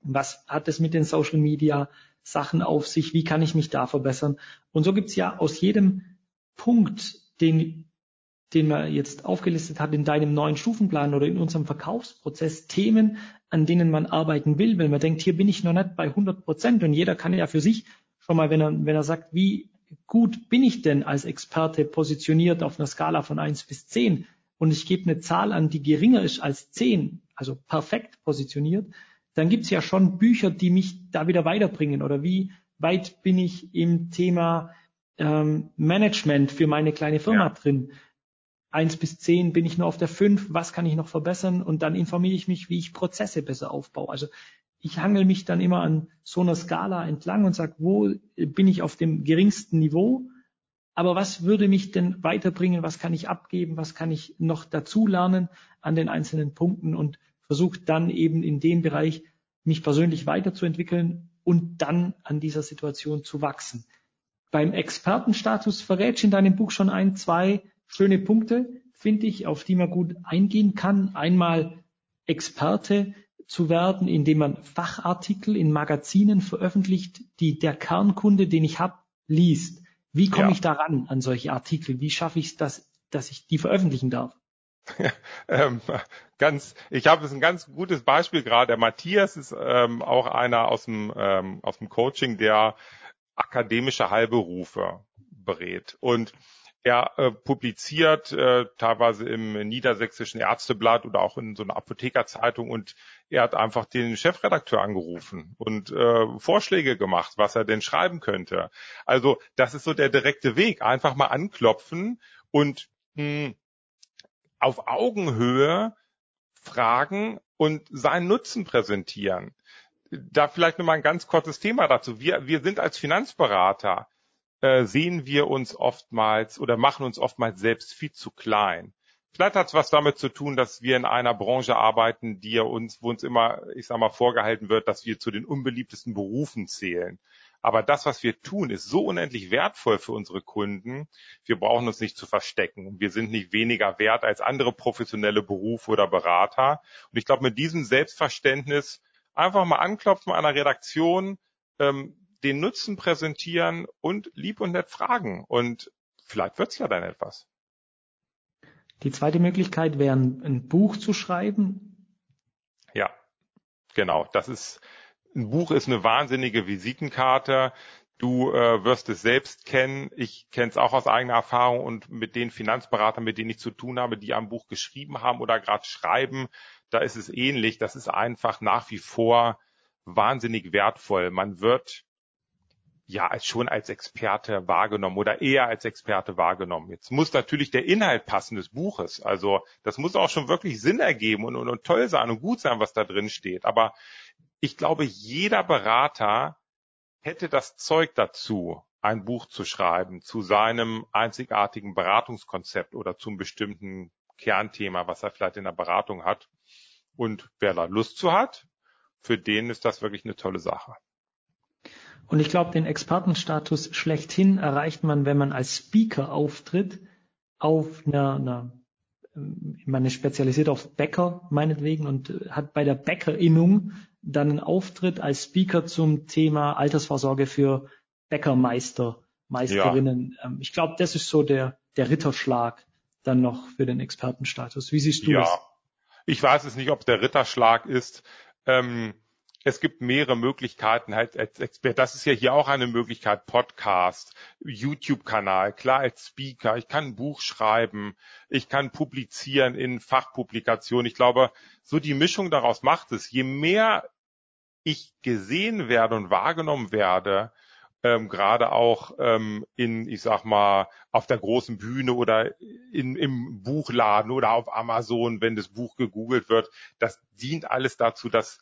Was hat es mit den Social Media Sachen auf sich? Wie kann ich mich da verbessern? Und so gibt es ja aus jedem Punkt, den, den man jetzt aufgelistet hat in deinem neuen Stufenplan oder in unserem Verkaufsprozess, Themen, an denen man arbeiten will, wenn man denkt, hier bin ich noch nicht bei 100 Prozent und jeder kann ja für sich schon mal, wenn er, wenn er sagt, wie gut bin ich denn als Experte positioniert auf einer Skala von eins bis zehn und ich gebe eine Zahl an, die geringer ist als zehn, also perfekt positioniert, dann gibt's ja schon Bücher, die mich da wieder weiterbringen. Oder wie weit bin ich im Thema ähm, Management für meine kleine Firma ja. drin? Eins bis zehn bin ich nur auf der fünf, was kann ich noch verbessern? Und dann informiere ich mich, wie ich Prozesse besser aufbaue. Also ich hangel mich dann immer an so einer Skala entlang und sage, wo bin ich auf dem geringsten Niveau? Aber was würde mich denn weiterbringen? Was kann ich abgeben? Was kann ich noch dazu lernen an den einzelnen Punkten? Und versuche dann eben in dem Bereich mich persönlich weiterzuentwickeln und dann an dieser Situation zu wachsen. Beim Expertenstatus verrätst in deinem Buch schon ein, zwei schöne Punkte, finde ich, auf die man gut eingehen kann. Einmal Experte zu werden, indem man Fachartikel in Magazinen veröffentlicht, die der Kernkunde, den ich habe, liest. Wie komme ja. ich daran an solche Artikel? Wie schaffe ich es, dass, dass ich die veröffentlichen darf? ähm, ganz, ich habe es ein ganz gutes Beispiel gerade. Der Matthias ist ähm, auch einer aus dem, ähm, aus dem Coaching, der akademische Heilberufe berät. Und er äh, publiziert äh, teilweise im Niedersächsischen Ärzteblatt oder auch in so einer Apothekerzeitung und er hat einfach den Chefredakteur angerufen und äh, Vorschläge gemacht, was er denn schreiben könnte. Also das ist so der direkte Weg. Einfach mal anklopfen und mh, hm, auf Augenhöhe fragen und seinen Nutzen präsentieren. Da vielleicht nur mal ein ganz kurzes Thema dazu. Wir, wir sind als Finanzberater äh, sehen wir uns oftmals oder machen uns oftmals selbst viel zu klein. Vielleicht hat es was damit zu tun, dass wir in einer Branche arbeiten, die uns, wo uns immer, ich sag mal, vorgehalten wird, dass wir zu den unbeliebtesten Berufen zählen. Aber das, was wir tun, ist so unendlich wertvoll für unsere Kunden. Wir brauchen uns nicht zu verstecken. Wir sind nicht weniger wert als andere professionelle Berufe oder Berater. Und ich glaube, mit diesem Selbstverständnis einfach mal anklopfen an der Redaktion, ähm, den Nutzen präsentieren und lieb und nett fragen. Und vielleicht wird's ja dann etwas. Die zweite Möglichkeit wäre, ein Buch zu schreiben. Ja, genau. Das ist, ein Buch ist eine wahnsinnige Visitenkarte. Du äh, wirst es selbst kennen. Ich kenne es auch aus eigener Erfahrung und mit den Finanzberatern, mit denen ich zu tun habe, die ein Buch geschrieben haben oder gerade schreiben, da ist es ähnlich. Das ist einfach nach wie vor wahnsinnig wertvoll. Man wird ja als schon als Experte wahrgenommen oder eher als Experte wahrgenommen. Jetzt muss natürlich der Inhalt passen des Buches. Also das muss auch schon wirklich Sinn ergeben und, und, und toll sein und gut sein, was da drin steht. Aber ich glaube, jeder Berater hätte das Zeug dazu, ein Buch zu schreiben zu seinem einzigartigen Beratungskonzept oder zum bestimmten Kernthema, was er vielleicht in der Beratung hat. Und wer da Lust zu hat, für den ist das wirklich eine tolle Sache. Und ich glaube, den Expertenstatus schlechthin erreicht man, wenn man als Speaker auftritt, auf einer, einer man ist spezialisiert auf Bäcker meinetwegen und hat bei der Bäckerinnung dann einen Auftritt als Speaker zum Thema Altersvorsorge für Bäckermeister, Meisterinnen. Ja. Ähm, ich glaube, das ist so der, der Ritterschlag dann noch für den Expertenstatus. Wie siehst du ja. das? Ich weiß es nicht, ob es der Ritterschlag ist. Ähm, es gibt mehrere Möglichkeiten halt als Expert. Das ist ja hier auch eine Möglichkeit. Podcast, YouTube-Kanal, klar als Speaker. Ich kann ein Buch schreiben. Ich kann publizieren in Fachpublikationen. Ich glaube, so die Mischung daraus macht es. Je mehr ich gesehen werde und wahrgenommen werde, ähm, gerade auch ähm, in, ich sag mal, auf der großen Bühne oder in, im Buchladen oder auf Amazon, wenn das Buch gegoogelt wird, das dient alles dazu, dass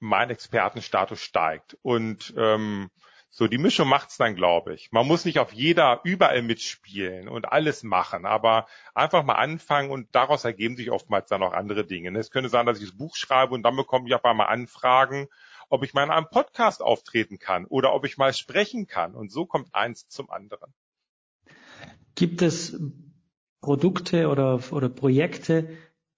mein Expertenstatus steigt. Und ähm, so die Mischung macht's dann, glaube ich. Man muss nicht auf jeder überall mitspielen und alles machen, aber einfach mal anfangen und daraus ergeben sich oftmals dann auch andere Dinge. Es könnte sein, dass ich das Buch schreibe und dann bekomme ich auf einmal Anfragen, ob ich mal in einem Podcast auftreten kann oder ob ich mal sprechen kann. Und so kommt eins zum anderen. Gibt es Produkte oder, oder Projekte,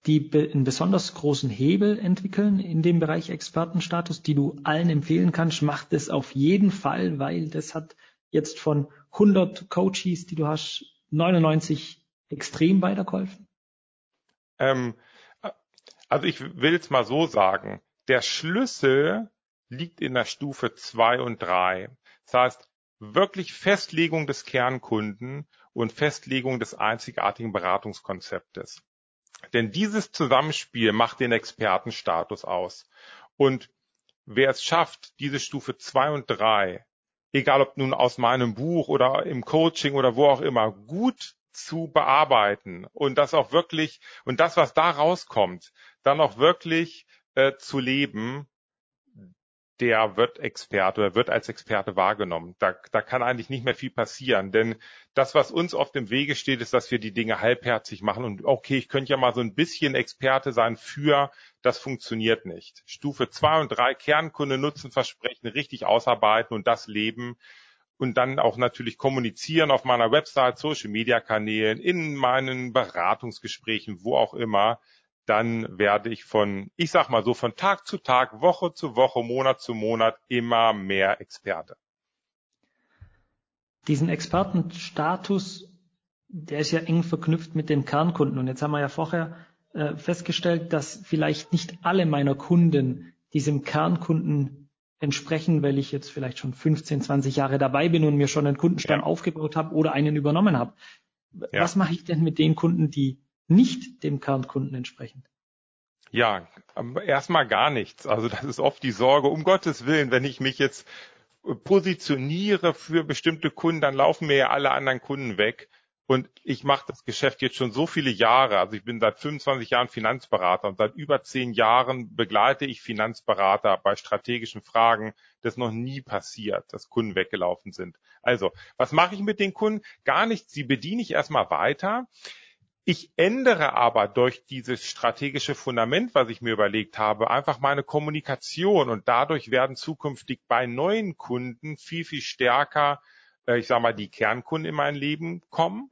die einen besonders großen Hebel entwickeln in dem Bereich Expertenstatus, die du allen empfehlen kannst, mach das auf jeden Fall, weil das hat jetzt von 100 Coaches, die du hast, 99 extrem weitergeholfen? Ähm, also ich will es mal so sagen, der Schlüssel liegt in der Stufe 2 und 3. Das heißt, wirklich Festlegung des Kernkunden und Festlegung des einzigartigen Beratungskonzeptes. Denn dieses Zusammenspiel macht den Expertenstatus aus. Und wer es schafft, diese Stufe zwei und drei, egal ob nun aus meinem Buch oder im Coaching oder wo auch immer, gut zu bearbeiten und das auch wirklich, und das, was da rauskommt, dann auch wirklich äh, zu leben, der wird Experte oder wird als Experte wahrgenommen. Da, da kann eigentlich nicht mehr viel passieren, denn das, was uns auf dem Wege steht, ist, dass wir die Dinge halbherzig machen und okay, ich könnte ja mal so ein bisschen Experte sein für, das funktioniert nicht. Stufe zwei und drei Kernkunde Nutzen Versprechen richtig ausarbeiten und das leben und dann auch natürlich kommunizieren auf meiner Website, Social Media Kanälen, in meinen Beratungsgesprächen, wo auch immer dann werde ich von, ich sag mal so, von Tag zu Tag, Woche zu Woche, Monat zu Monat immer mehr Experte. Diesen Expertenstatus der ist ja eng verknüpft mit dem Kernkunden. Und jetzt haben wir ja vorher äh, festgestellt, dass vielleicht nicht alle meiner Kunden diesem Kernkunden entsprechen, weil ich jetzt vielleicht schon 15, 20 Jahre dabei bin und mir schon einen Kundenstamm ja. aufgebaut habe oder einen übernommen habe. Ja. Was mache ich denn mit den Kunden, die nicht dem Kernkunden entsprechen? Ja, erstmal gar nichts. Also das ist oft die Sorge, um Gottes Willen, wenn ich mich jetzt positioniere für bestimmte Kunden, dann laufen mir ja alle anderen Kunden weg. Und ich mache das Geschäft jetzt schon so viele Jahre. Also ich bin seit 25 Jahren Finanzberater und seit über zehn Jahren begleite ich Finanzberater bei strategischen Fragen. Das noch nie passiert, dass Kunden weggelaufen sind. Also, was mache ich mit den Kunden? Gar nichts. Sie bediene ich erstmal weiter. Ich ändere aber durch dieses strategische Fundament, was ich mir überlegt habe, einfach meine Kommunikation und dadurch werden zukünftig bei neuen Kunden viel, viel stärker, äh, ich sage mal, die Kernkunden in mein Leben kommen.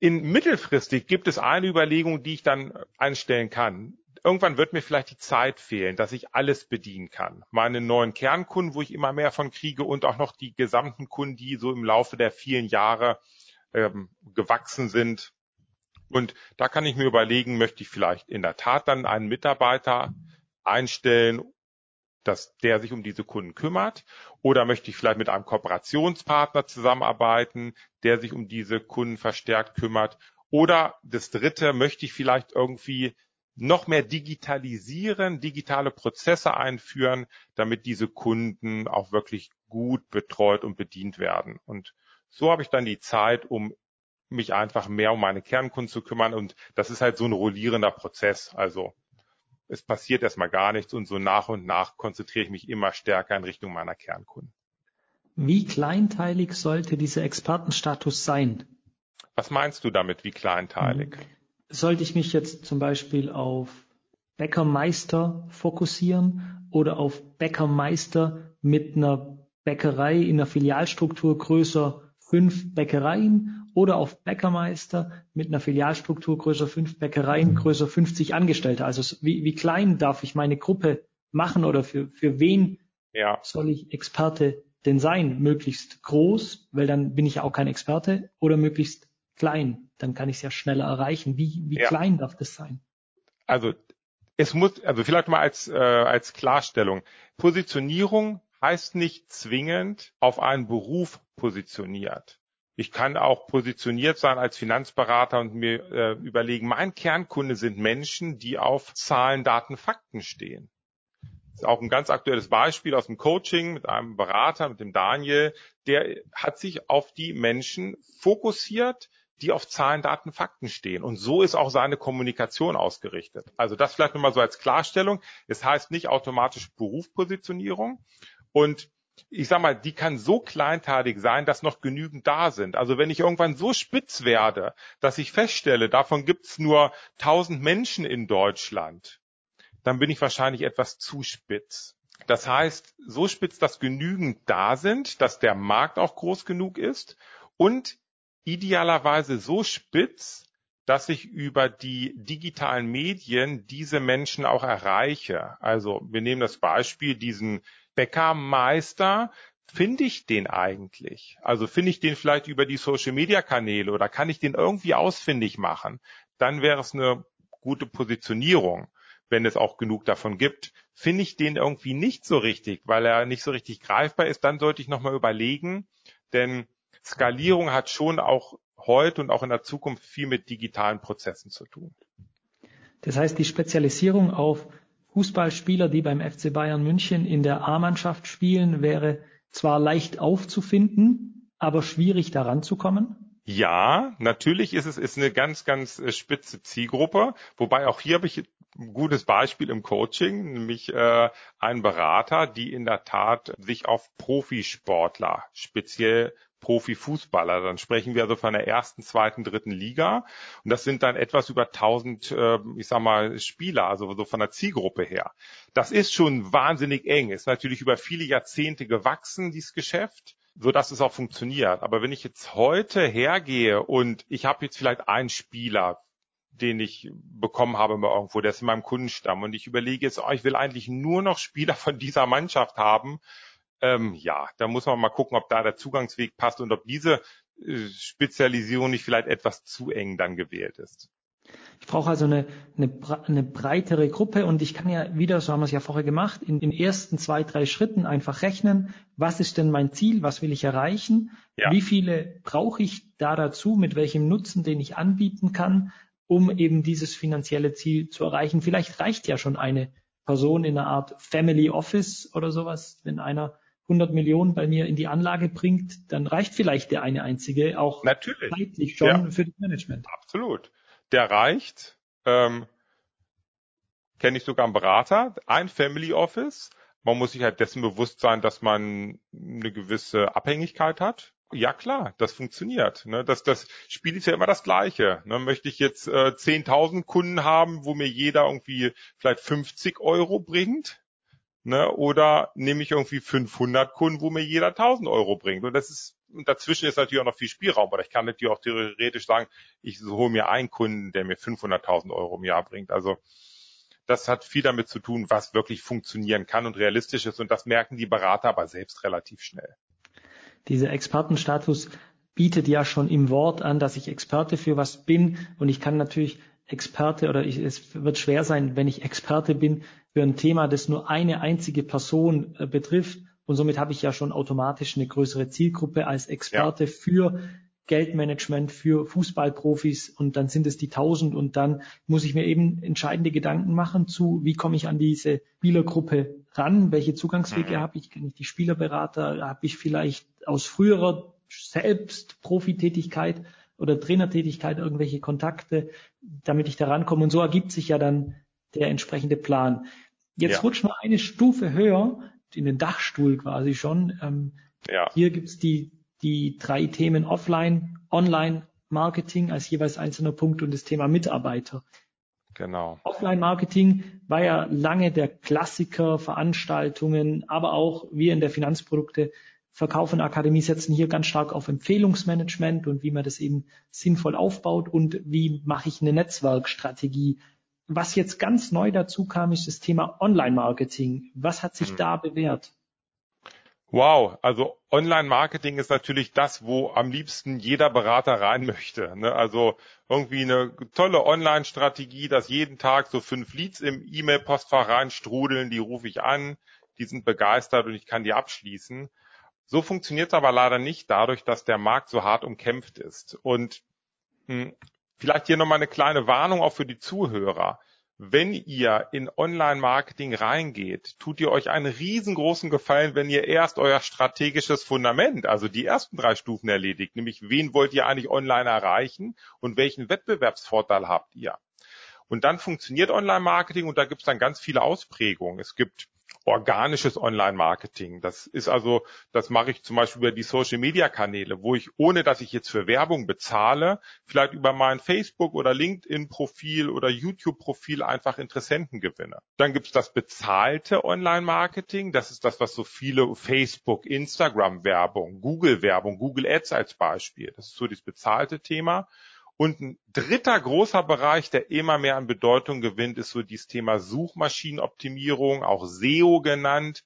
In mittelfristig gibt es eine Überlegung, die ich dann einstellen kann. Irgendwann wird mir vielleicht die Zeit fehlen, dass ich alles bedienen kann. Meine neuen Kernkunden, wo ich immer mehr von kriege und auch noch die gesamten Kunden, die so im Laufe der vielen Jahre ähm, gewachsen sind, und da kann ich mir überlegen, möchte ich vielleicht in der Tat dann einen Mitarbeiter einstellen, dass der sich um diese Kunden kümmert? Oder möchte ich vielleicht mit einem Kooperationspartner zusammenarbeiten, der sich um diese Kunden verstärkt kümmert? Oder das dritte, möchte ich vielleicht irgendwie noch mehr digitalisieren, digitale Prozesse einführen, damit diese Kunden auch wirklich gut betreut und bedient werden. Und so habe ich dann die Zeit, um mich einfach mehr um meine Kernkunden zu kümmern. Und das ist halt so ein rollierender Prozess. Also es passiert erstmal gar nichts und so nach und nach konzentriere ich mich immer stärker in Richtung meiner Kernkunden. Wie kleinteilig sollte dieser Expertenstatus sein? Was meinst du damit, wie kleinteilig? Hm. Sollte ich mich jetzt zum Beispiel auf Bäckermeister fokussieren oder auf Bäckermeister mit einer Bäckerei in der Filialstruktur größer fünf Bäckereien oder auf Bäckermeister mit einer Filialstruktur größer fünf Bäckereien, größer 50 Angestellte. Also wie, wie klein darf ich meine Gruppe machen oder für, für wen ja. soll ich Experte denn sein? Möglichst groß, weil dann bin ich ja auch kein Experte, oder möglichst klein, dann kann ich es ja schneller erreichen. Wie, wie ja. klein darf das sein? Also es muss, also vielleicht mal als, äh, als Klarstellung. Positionierung heißt nicht zwingend auf einen Beruf positioniert. Ich kann auch positioniert sein als Finanzberater und mir äh, überlegen, mein Kernkunde sind Menschen, die auf Zahlen, Daten, Fakten stehen. Das ist auch ein ganz aktuelles Beispiel aus dem Coaching mit einem Berater, mit dem Daniel. Der hat sich auf die Menschen fokussiert, die auf Zahlen, Daten, Fakten stehen. Und so ist auch seine Kommunikation ausgerichtet. Also das vielleicht nochmal so als Klarstellung. Es heißt nicht automatisch Berufspositionierung. Und ich sag mal, die kann so kleinteilig sein, dass noch genügend da sind. Also wenn ich irgendwann so spitz werde, dass ich feststelle, davon gibt's nur 1000 Menschen in Deutschland, dann bin ich wahrscheinlich etwas zu spitz. Das heißt, so spitz, dass genügend da sind, dass der Markt auch groß genug ist und idealerweise so spitz, dass ich über die digitalen Medien diese Menschen auch erreiche. Also wir nehmen das Beispiel, diesen Bäckermeister, finde ich den eigentlich? Also finde ich den vielleicht über die Social Media Kanäle oder kann ich den irgendwie ausfindig machen? Dann wäre es eine gute Positionierung, wenn es auch genug davon gibt. Finde ich den irgendwie nicht so richtig, weil er nicht so richtig greifbar ist, dann sollte ich nochmal überlegen, denn Skalierung hat schon auch heute und auch in der Zukunft viel mit digitalen Prozessen zu tun. Das heißt, die Spezialisierung auf Fußballspieler, die beim FC Bayern München in der A-Mannschaft spielen, wäre zwar leicht aufzufinden, aber schwierig daran zu kommen? Ja, natürlich ist es ist eine ganz, ganz äh, spitze Zielgruppe. Wobei auch hier habe ich ein gutes Beispiel im Coaching, nämlich äh, ein Berater, die in der Tat sich auf Profisportler speziell Profifußballer. Dann sprechen wir also von der ersten, zweiten, dritten Liga. Und das sind dann etwas über 1000, äh, ich sag mal, Spieler, also so von der Zielgruppe her. Das ist schon wahnsinnig eng. Ist natürlich über viele Jahrzehnte gewachsen, dieses Geschäft so dass es auch funktioniert. Aber wenn ich jetzt heute hergehe und ich habe jetzt vielleicht einen Spieler, den ich bekommen habe mal irgendwo, der ist in meinem Kundenstamm und ich überlege jetzt, oh, ich will eigentlich nur noch Spieler von dieser Mannschaft haben, ähm, ja, da muss man mal gucken, ob da der Zugangsweg passt und ob diese äh, Spezialisierung nicht vielleicht etwas zu eng dann gewählt ist. Ich brauche also eine, eine, eine breitere Gruppe und ich kann ja wieder, so haben wir es ja vorher gemacht, in den ersten zwei, drei Schritten einfach rechnen, was ist denn mein Ziel, was will ich erreichen, ja. wie viele brauche ich da dazu, mit welchem Nutzen, den ich anbieten kann, um eben dieses finanzielle Ziel zu erreichen. Vielleicht reicht ja schon eine Person in einer Art Family Office oder sowas, wenn einer 100 Millionen bei mir in die Anlage bringt, dann reicht vielleicht der eine einzige auch Natürlich. zeitlich schon ja. für das Management. Absolut der reicht, ähm, kenne ich sogar einen Berater, ein Family Office. Man muss sich halt dessen bewusst sein, dass man eine gewisse Abhängigkeit hat. Ja klar, das funktioniert. Ne? Das, das Spiel ist ja immer das Gleiche. Ne? Möchte ich jetzt äh, 10.000 Kunden haben, wo mir jeder irgendwie vielleicht 50 Euro bringt? Ne? Oder nehme ich irgendwie 500 Kunden, wo mir jeder 1000 Euro bringt? Und das ist und dazwischen ist natürlich auch noch viel Spielraum, aber ich kann natürlich auch theoretisch sagen, ich hole mir einen Kunden, der mir 500.000 Euro im Jahr bringt. Also das hat viel damit zu tun, was wirklich funktionieren kann und realistisch ist. Und das merken die Berater aber selbst relativ schnell. Dieser Expertenstatus bietet ja schon im Wort an, dass ich Experte für was bin. Und ich kann natürlich Experte oder ich, es wird schwer sein, wenn ich Experte bin für ein Thema, das nur eine einzige Person äh, betrifft. Und somit habe ich ja schon automatisch eine größere Zielgruppe als Experte ja. für Geldmanagement für Fußballprofis. Und dann sind es die tausend. Und dann muss ich mir eben entscheidende Gedanken machen zu, wie komme ich an diese Spielergruppe ran, welche Zugangswege mhm. habe ich, kenne ich die Spielerberater, habe ich vielleicht aus früherer selbst Profitätigkeit oder Trainertätigkeit irgendwelche Kontakte, damit ich da rankomme? Und so ergibt sich ja dann der entsprechende Plan. Jetzt ja. rutscht mal eine Stufe höher, in den Dachstuhl quasi schon. Ähm, ja. Hier gibt's die, die drei Themen Offline, Online, Marketing als jeweils einzelner Punkt und das Thema Mitarbeiter. Genau. Offline-Marketing war ja lange der Klassiker, Veranstaltungen, aber auch wir in der Finanzprodukte Verkauf und Akademie setzen hier ganz stark auf Empfehlungsmanagement und wie man das eben sinnvoll aufbaut und wie mache ich eine Netzwerkstrategie was jetzt ganz neu dazu kam, ist das Thema Online-Marketing. Was hat sich hm. da bewährt? Wow, also Online-Marketing ist natürlich das, wo am liebsten jeder Berater rein möchte. Ne? Also irgendwie eine tolle Online-Strategie, dass jeden Tag so fünf Leads im E-Mail-Postfach reinstrudeln, die rufe ich an, die sind begeistert und ich kann die abschließen. So funktioniert es aber leider nicht dadurch, dass der Markt so hart umkämpft ist. Und hm, Vielleicht hier nochmal eine kleine Warnung auch für die Zuhörer. Wenn ihr in Online-Marketing reingeht, tut ihr euch einen riesengroßen Gefallen, wenn ihr erst euer strategisches Fundament, also die ersten drei Stufen erledigt, nämlich wen wollt ihr eigentlich online erreichen und welchen Wettbewerbsvorteil habt ihr. Und dann funktioniert Online-Marketing und da gibt es dann ganz viele Ausprägungen. Es gibt organisches Online-Marketing. Das ist also, das mache ich zum Beispiel über die Social-Media-Kanäle, wo ich, ohne dass ich jetzt für Werbung bezahle, vielleicht über mein Facebook- oder LinkedIn-Profil oder YouTube-Profil einfach Interessenten gewinne. Dann gibt es das bezahlte Online-Marketing. Das ist das, was so viele Facebook, Instagram-Werbung, Google-Werbung, Google Ads als Beispiel. Das ist so das bezahlte Thema. Und ein dritter großer Bereich, der immer mehr an Bedeutung gewinnt, ist so dieses Thema Suchmaschinenoptimierung, auch SEO genannt,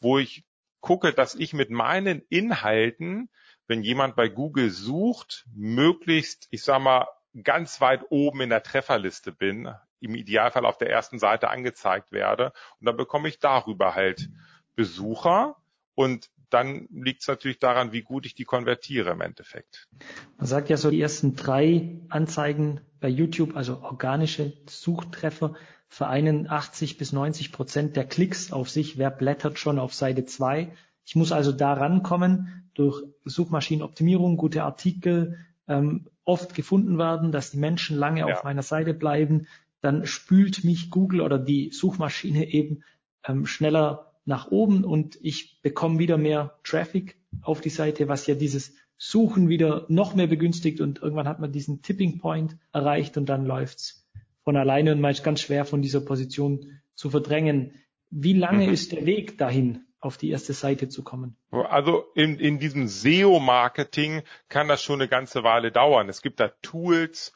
wo ich gucke, dass ich mit meinen Inhalten, wenn jemand bei Google sucht, möglichst, ich sag mal, ganz weit oben in der Trefferliste bin, im Idealfall auf der ersten Seite angezeigt werde. Und dann bekomme ich darüber halt Besucher. Und dann liegt es natürlich daran, wie gut ich die konvertiere im Endeffekt. Man sagt ja so, die ersten drei Anzeigen bei YouTube, also organische Suchtreffer, vereinen 80 bis 90 Prozent der Klicks auf sich. Wer blättert schon auf Seite zwei? Ich muss also da rankommen, durch Suchmaschinenoptimierung, gute Artikel, ähm, oft gefunden werden, dass die Menschen lange ja. auf meiner Seite bleiben. Dann spült mich Google oder die Suchmaschine eben ähm, schneller nach oben und ich bekomme wieder mehr Traffic auf die Seite, was ja dieses Suchen wieder noch mehr begünstigt und irgendwann hat man diesen Tipping Point erreicht und dann läuft's von alleine und man ist ganz schwer von dieser Position zu verdrängen. Wie lange mhm. ist der Weg dahin, auf die erste Seite zu kommen? Also in, in diesem SEO-Marketing kann das schon eine ganze Weile dauern. Es gibt da Tools,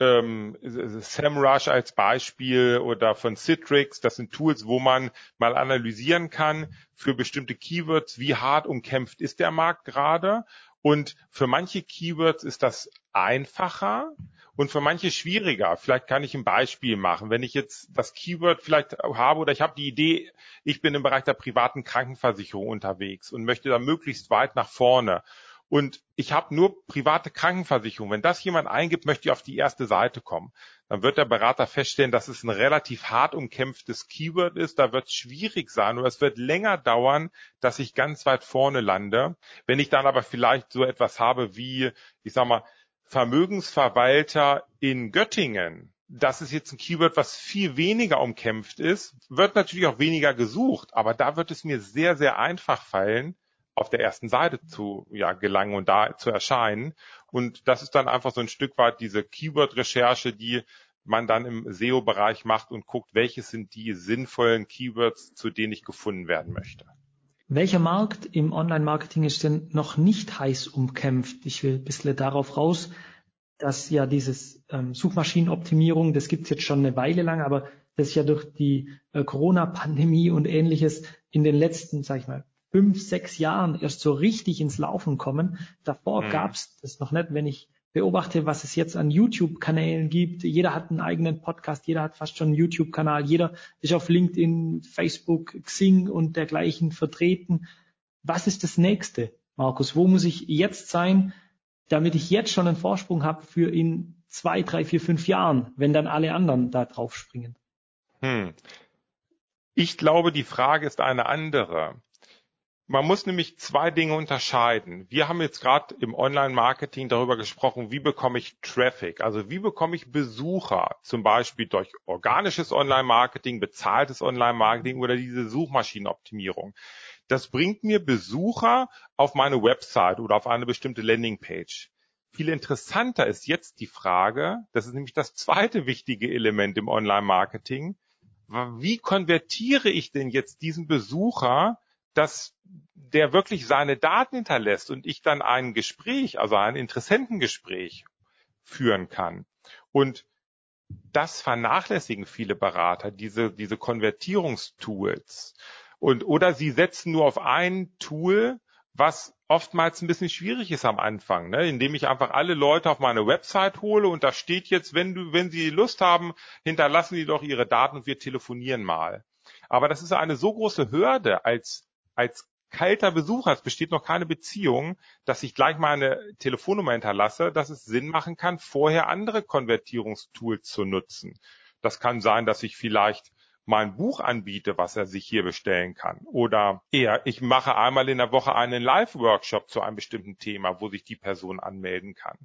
ähm, SEMrush als Beispiel oder von Citrix. Das sind Tools, wo man mal analysieren kann für bestimmte Keywords, wie hart umkämpft ist der Markt gerade Und für manche Keywords ist das einfacher und für manche schwieriger. Vielleicht kann ich ein Beispiel machen. Wenn ich jetzt das Keyword vielleicht habe oder ich habe die Idee, ich bin im Bereich der privaten Krankenversicherung unterwegs und möchte da möglichst weit nach vorne. Und ich habe nur private Krankenversicherung. Wenn das jemand eingibt, möchte ich auf die erste Seite kommen. Dann wird der Berater feststellen, dass es ein relativ hart umkämpftes Keyword ist. Da wird es schwierig sein oder es wird länger dauern, dass ich ganz weit vorne lande. Wenn ich dann aber vielleicht so etwas habe wie, ich sag mal, Vermögensverwalter in Göttingen, das ist jetzt ein Keyword, was viel weniger umkämpft ist, wird natürlich auch weniger gesucht, aber da wird es mir sehr, sehr einfach fallen, auf der ersten Seite zu ja, gelangen und da zu erscheinen. Und das ist dann einfach so ein Stück weit diese Keyword-Recherche, die man dann im SEO-Bereich macht und guckt, welche sind die sinnvollen Keywords, zu denen ich gefunden werden möchte. Welcher Markt im Online-Marketing ist denn noch nicht heiß umkämpft? Ich will ein bisschen darauf raus, dass ja dieses ähm, Suchmaschinenoptimierung, das gibt's jetzt schon eine Weile lang, aber das ist ja durch die äh, Corona-Pandemie und ähnliches in den letzten, sag ich mal, fünf, sechs Jahren erst so richtig ins Laufen kommen. Davor mhm. gab's das noch nicht, wenn ich beobachte, was es jetzt an YouTube-Kanälen gibt. Jeder hat einen eigenen Podcast, jeder hat fast schon einen YouTube-Kanal, jeder ist auf LinkedIn, Facebook, Xing und dergleichen vertreten. Was ist das nächste, Markus? Wo muss ich jetzt sein, damit ich jetzt schon einen Vorsprung habe für in zwei, drei, vier, fünf Jahren, wenn dann alle anderen da drauf springen? Hm. Ich glaube, die Frage ist eine andere. Man muss nämlich zwei Dinge unterscheiden. Wir haben jetzt gerade im Online-Marketing darüber gesprochen, wie bekomme ich Traffic, also wie bekomme ich Besucher, zum Beispiel durch organisches Online-Marketing, bezahltes Online-Marketing oder diese Suchmaschinenoptimierung. Das bringt mir Besucher auf meine Website oder auf eine bestimmte Landingpage. Viel interessanter ist jetzt die Frage, das ist nämlich das zweite wichtige Element im Online-Marketing, wie konvertiere ich denn jetzt diesen Besucher dass der wirklich seine Daten hinterlässt und ich dann ein Gespräch, also ein Interessentengespräch führen kann. Und das vernachlässigen viele Berater, diese, diese Konvertierungstools. Und, oder sie setzen nur auf ein Tool, was oftmals ein bisschen schwierig ist am Anfang, ne? indem ich einfach alle Leute auf meine Website hole und da steht jetzt, wenn du, wenn sie Lust haben, hinterlassen sie doch ihre Daten und wir telefonieren mal. Aber das ist eine so große Hürde als als kalter Besucher, es besteht noch keine Beziehung, dass ich gleich mal eine Telefonnummer hinterlasse, dass es Sinn machen kann, vorher andere Konvertierungstools zu nutzen. Das kann sein, dass ich vielleicht mein Buch anbiete, was er sich hier bestellen kann. Oder eher, ich mache einmal in der Woche einen Live-Workshop zu einem bestimmten Thema, wo sich die Person anmelden kann.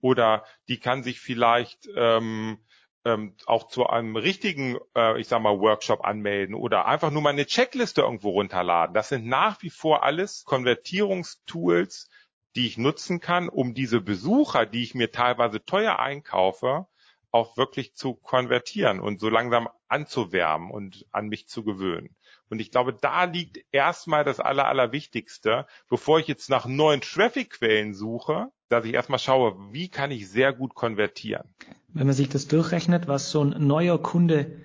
Oder die kann sich vielleicht ähm, ähm, auch zu einem richtigen, äh, ich sag mal, Workshop anmelden oder einfach nur mal eine Checkliste irgendwo runterladen. Das sind nach wie vor alles Konvertierungstools, die ich nutzen kann, um diese Besucher, die ich mir teilweise teuer einkaufe, auch wirklich zu konvertieren und so langsam anzuwärmen und an mich zu gewöhnen. Und ich glaube, da liegt erstmal das Aller, Allerwichtigste, bevor ich jetzt nach neuen Traffic-Quellen suche, dass ich erstmal schaue, wie kann ich sehr gut konvertieren. Wenn man sich das durchrechnet, was so ein neuer Kunde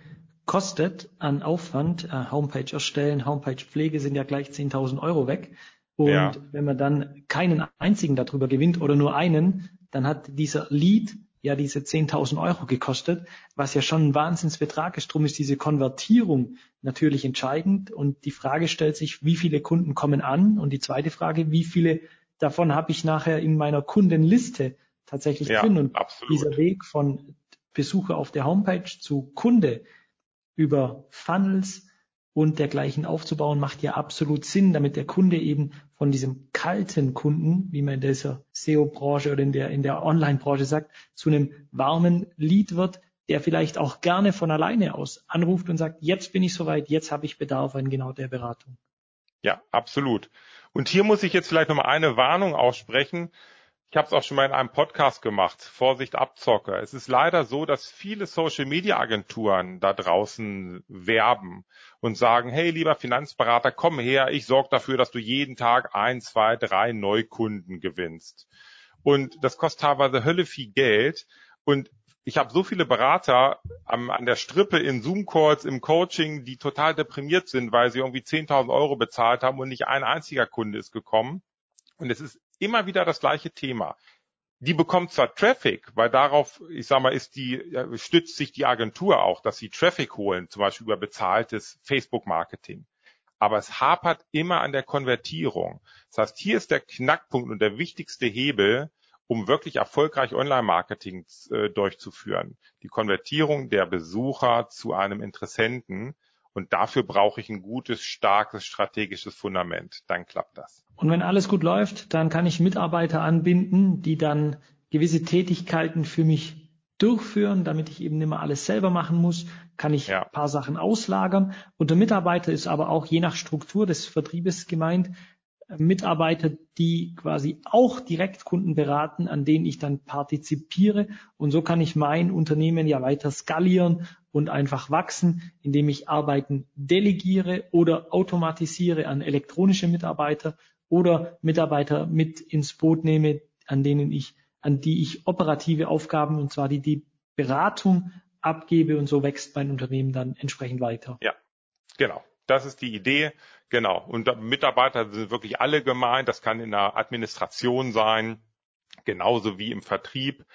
kostet an Aufwand, äh, Homepage erstellen, Homepage Pflege sind ja gleich 10.000 Euro weg. Und ja. wenn man dann keinen einzigen darüber gewinnt oder nur einen, dann hat dieser Lead ja diese 10.000 Euro gekostet, was ja schon ein Wahnsinnsbetrag ist. Drum ist diese Konvertierung natürlich entscheidend. Und die Frage stellt sich, wie viele Kunden kommen an? Und die zweite Frage, wie viele davon habe ich nachher in meiner Kundenliste tatsächlich ja, drin. Und absolut. dieser Weg von Besucher auf der Homepage zu Kunde über Funnels und dergleichen aufzubauen, macht ja absolut Sinn, damit der Kunde eben von diesem kalten Kunden, wie man in dieser SEO-Branche oder in der, in der Online-Branche sagt, zu einem warmen Lead wird, der vielleicht auch gerne von alleine aus anruft und sagt, jetzt bin ich soweit, jetzt habe ich Bedarf an genau der Beratung. Ja, absolut. Und hier muss ich jetzt vielleicht nochmal eine Warnung aussprechen. Ich habe es auch schon mal in einem Podcast gemacht. Vorsicht Abzocker. Es ist leider so, dass viele Social-Media-Agenturen da draußen werben und sagen, hey lieber Finanzberater, komm her, ich sorge dafür, dass du jeden Tag ein, zwei, drei Neukunden gewinnst. Und das kostet teilweise Hölle viel Geld. Und ich habe so viele Berater am, an der Strippe in Zoom-Calls, im Coaching, die total deprimiert sind, weil sie irgendwie 10.000 Euro bezahlt haben und nicht ein einziger Kunde ist gekommen. Und es ist immer wieder das gleiche Thema. Die bekommt zwar Traffic, weil darauf, ich sag mal, ist die, stützt sich die Agentur auch, dass sie Traffic holen, zum Beispiel über bezahltes Facebook-Marketing. Aber es hapert immer an der Konvertierung. Das heißt, hier ist der Knackpunkt und der wichtigste Hebel, um wirklich erfolgreich Online-Marketing äh, durchzuführen. Die Konvertierung der Besucher zu einem Interessenten. Und dafür brauche ich ein gutes, starkes, strategisches Fundament. Dann klappt das. Und wenn alles gut läuft, dann kann ich Mitarbeiter anbinden, die dann gewisse Tätigkeiten für mich durchführen, damit ich eben nicht mehr alles selber machen muss, kann ich ja. ein paar Sachen auslagern. Und der Mitarbeiter ist aber auch je nach Struktur des Vertriebes gemeint, Mitarbeiter, die quasi auch direkt Kunden beraten, an denen ich dann partizipiere. Und so kann ich mein Unternehmen ja weiter skalieren und einfach wachsen, indem ich Arbeiten delegiere oder automatisiere an elektronische Mitarbeiter oder Mitarbeiter mit ins Boot nehme, an denen ich, an die ich operative Aufgaben und zwar die, die Beratung abgebe und so wächst mein Unternehmen dann entsprechend weiter. Ja, genau. Das ist die Idee. Genau. Und Mitarbeiter sind wirklich alle gemeint. Das kann in der Administration sein, genauso wie im Vertrieb.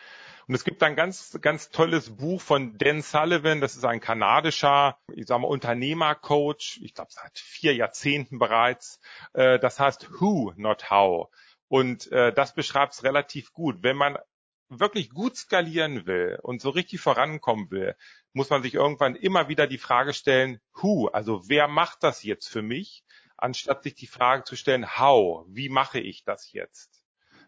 Und es gibt ein ganz, ganz tolles Buch von Dan Sullivan. Das ist ein kanadischer, ich sag mal, Unternehmercoach. Ich glaube, seit vier Jahrzehnten bereits. Äh, das heißt Who, not How. Und äh, das beschreibt es relativ gut. Wenn man wirklich gut skalieren will und so richtig vorankommen will, muss man sich irgendwann immer wieder die Frage stellen, who, also wer macht das jetzt für mich, anstatt sich die Frage zu stellen, how, wie mache ich das jetzt?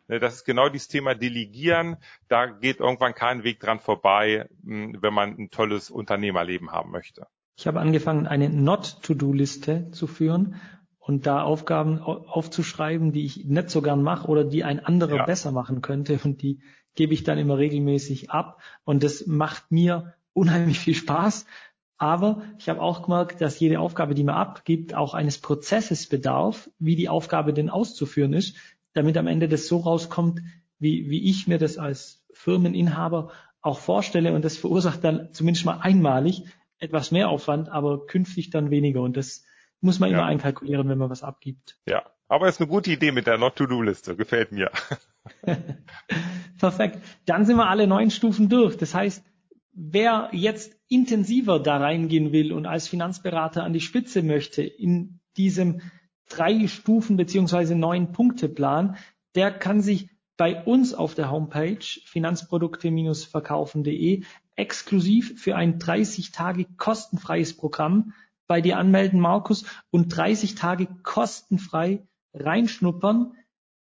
Ne, das ist genau dieses Thema Delegieren. Da geht irgendwann kein Weg dran vorbei, hm, wenn man ein tolles Unternehmerleben haben möchte. Ich habe angefangen, eine Not-to-Do-Liste zu führen und da Aufgaben aufzuschreiben, die ich nicht so gern mache oder die ein anderer ja. besser machen könnte und die gebe ich dann immer regelmäßig ab und das macht mir unheimlich viel Spaß. Aber ich habe auch gemerkt, dass jede Aufgabe, die man abgibt, auch eines Prozesses bedarf, wie die Aufgabe denn auszuführen ist, damit am Ende das so rauskommt, wie, wie ich mir das als Firmeninhaber auch vorstelle. Und das verursacht dann zumindest mal einmalig etwas mehr Aufwand, aber künftig dann weniger. Und das muss man ja. immer einkalkulieren, wenn man was abgibt. Ja, aber ist eine gute Idee mit der Not-to-Do-Liste. Gefällt mir. Perfekt. Dann sind wir alle neun Stufen durch. Das heißt, wer jetzt intensiver da reingehen will und als Finanzberater an die Spitze möchte in diesem drei Stufen beziehungsweise neun Punkte Plan, der kann sich bei uns auf der Homepage finanzprodukte-verkaufen.de exklusiv für ein 30 Tage kostenfreies Programm bei dir anmelden, Markus, und 30 Tage kostenfrei reinschnuppern,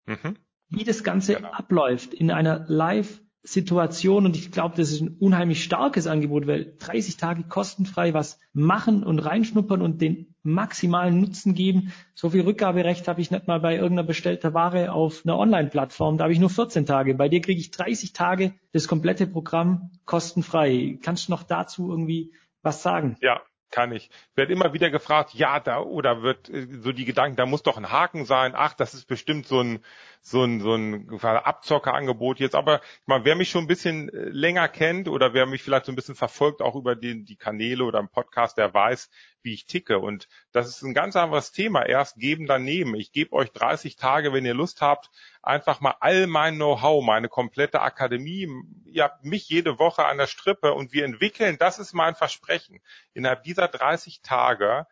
mhm. wie das Ganze genau. abläuft in einer Live Situation und ich glaube, das ist ein unheimlich starkes Angebot, weil 30 Tage kostenfrei was machen und reinschnuppern und den maximalen Nutzen geben. So viel Rückgaberecht habe ich nicht mal bei irgendeiner bestellter Ware auf einer Online-Plattform. Da habe ich nur 14 Tage. Bei dir kriege ich 30 Tage das komplette Programm kostenfrei. Kannst du noch dazu irgendwie was sagen? Ja, kann ich. Werde immer wieder gefragt, ja, da oder wird äh, so die Gedanken, da muss doch ein Haken sein. Ach, das ist bestimmt so ein so ein so ein Abzockerangebot jetzt. Aber ich meine, wer mich schon ein bisschen äh, länger kennt oder wer mich vielleicht so ein bisschen verfolgt, auch über die, die Kanäle oder im Podcast, der weiß, wie ich ticke. Und das ist ein ganz anderes Thema. Erst geben, dann nehmen. Ich gebe euch 30 Tage, wenn ihr Lust habt, einfach mal all mein Know-how, meine komplette Akademie. Ihr habt mich jede Woche an der Strippe und wir entwickeln, das ist mein Versprechen. Innerhalb dieser 30 Tage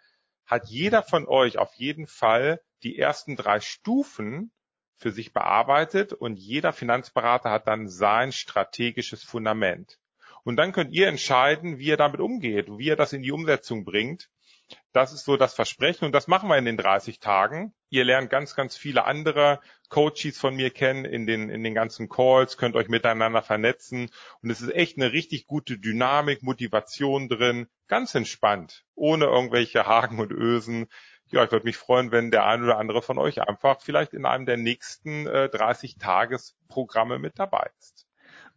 hat jeder von euch auf jeden Fall die ersten drei Stufen für sich bearbeitet und jeder Finanzberater hat dann sein strategisches Fundament. Und dann könnt ihr entscheiden, wie ihr damit umgeht, wie ihr das in die Umsetzung bringt. Das ist so das Versprechen und das machen wir in den 30 Tagen. Ihr lernt ganz, ganz viele andere Coaches von mir kennen in den, in den ganzen Calls, könnt euch miteinander vernetzen und es ist echt eine richtig gute Dynamik, Motivation drin, ganz entspannt, ohne irgendwelche Haken und Ösen. Ja, ich würde mich freuen, wenn der ein oder andere von euch einfach vielleicht in einem der nächsten äh, 30 Tagesprogramme mit dabei ist.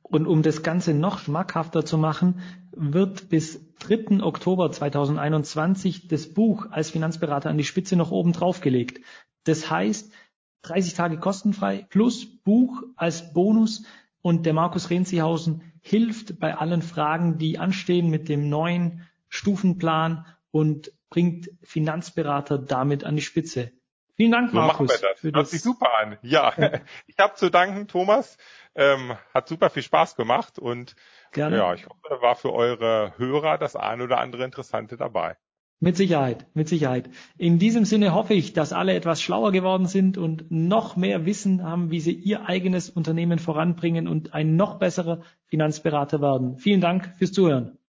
Und um das Ganze noch schmackhafter zu machen, wird bis 3. Oktober 2021 das Buch als Finanzberater an die Spitze noch oben draufgelegt. Das heißt, 30 Tage kostenfrei plus Buch als Bonus und der Markus Renzihausen hilft bei allen Fragen, die anstehen mit dem neuen Stufenplan und bringt Finanzberater damit an die Spitze. Vielen Dank, so Markus. Das. Hört das. sich super an. Ja, ja. ich habe zu danken, Thomas. Ähm, hat super viel Spaß gemacht und Gerne. ja, ich hoffe, war für eure Hörer das ein oder andere Interessante dabei. Mit Sicherheit, mit Sicherheit. In diesem Sinne hoffe ich, dass alle etwas schlauer geworden sind und noch mehr Wissen haben, wie sie ihr eigenes Unternehmen voranbringen und ein noch besserer Finanzberater werden. Vielen Dank fürs Zuhören.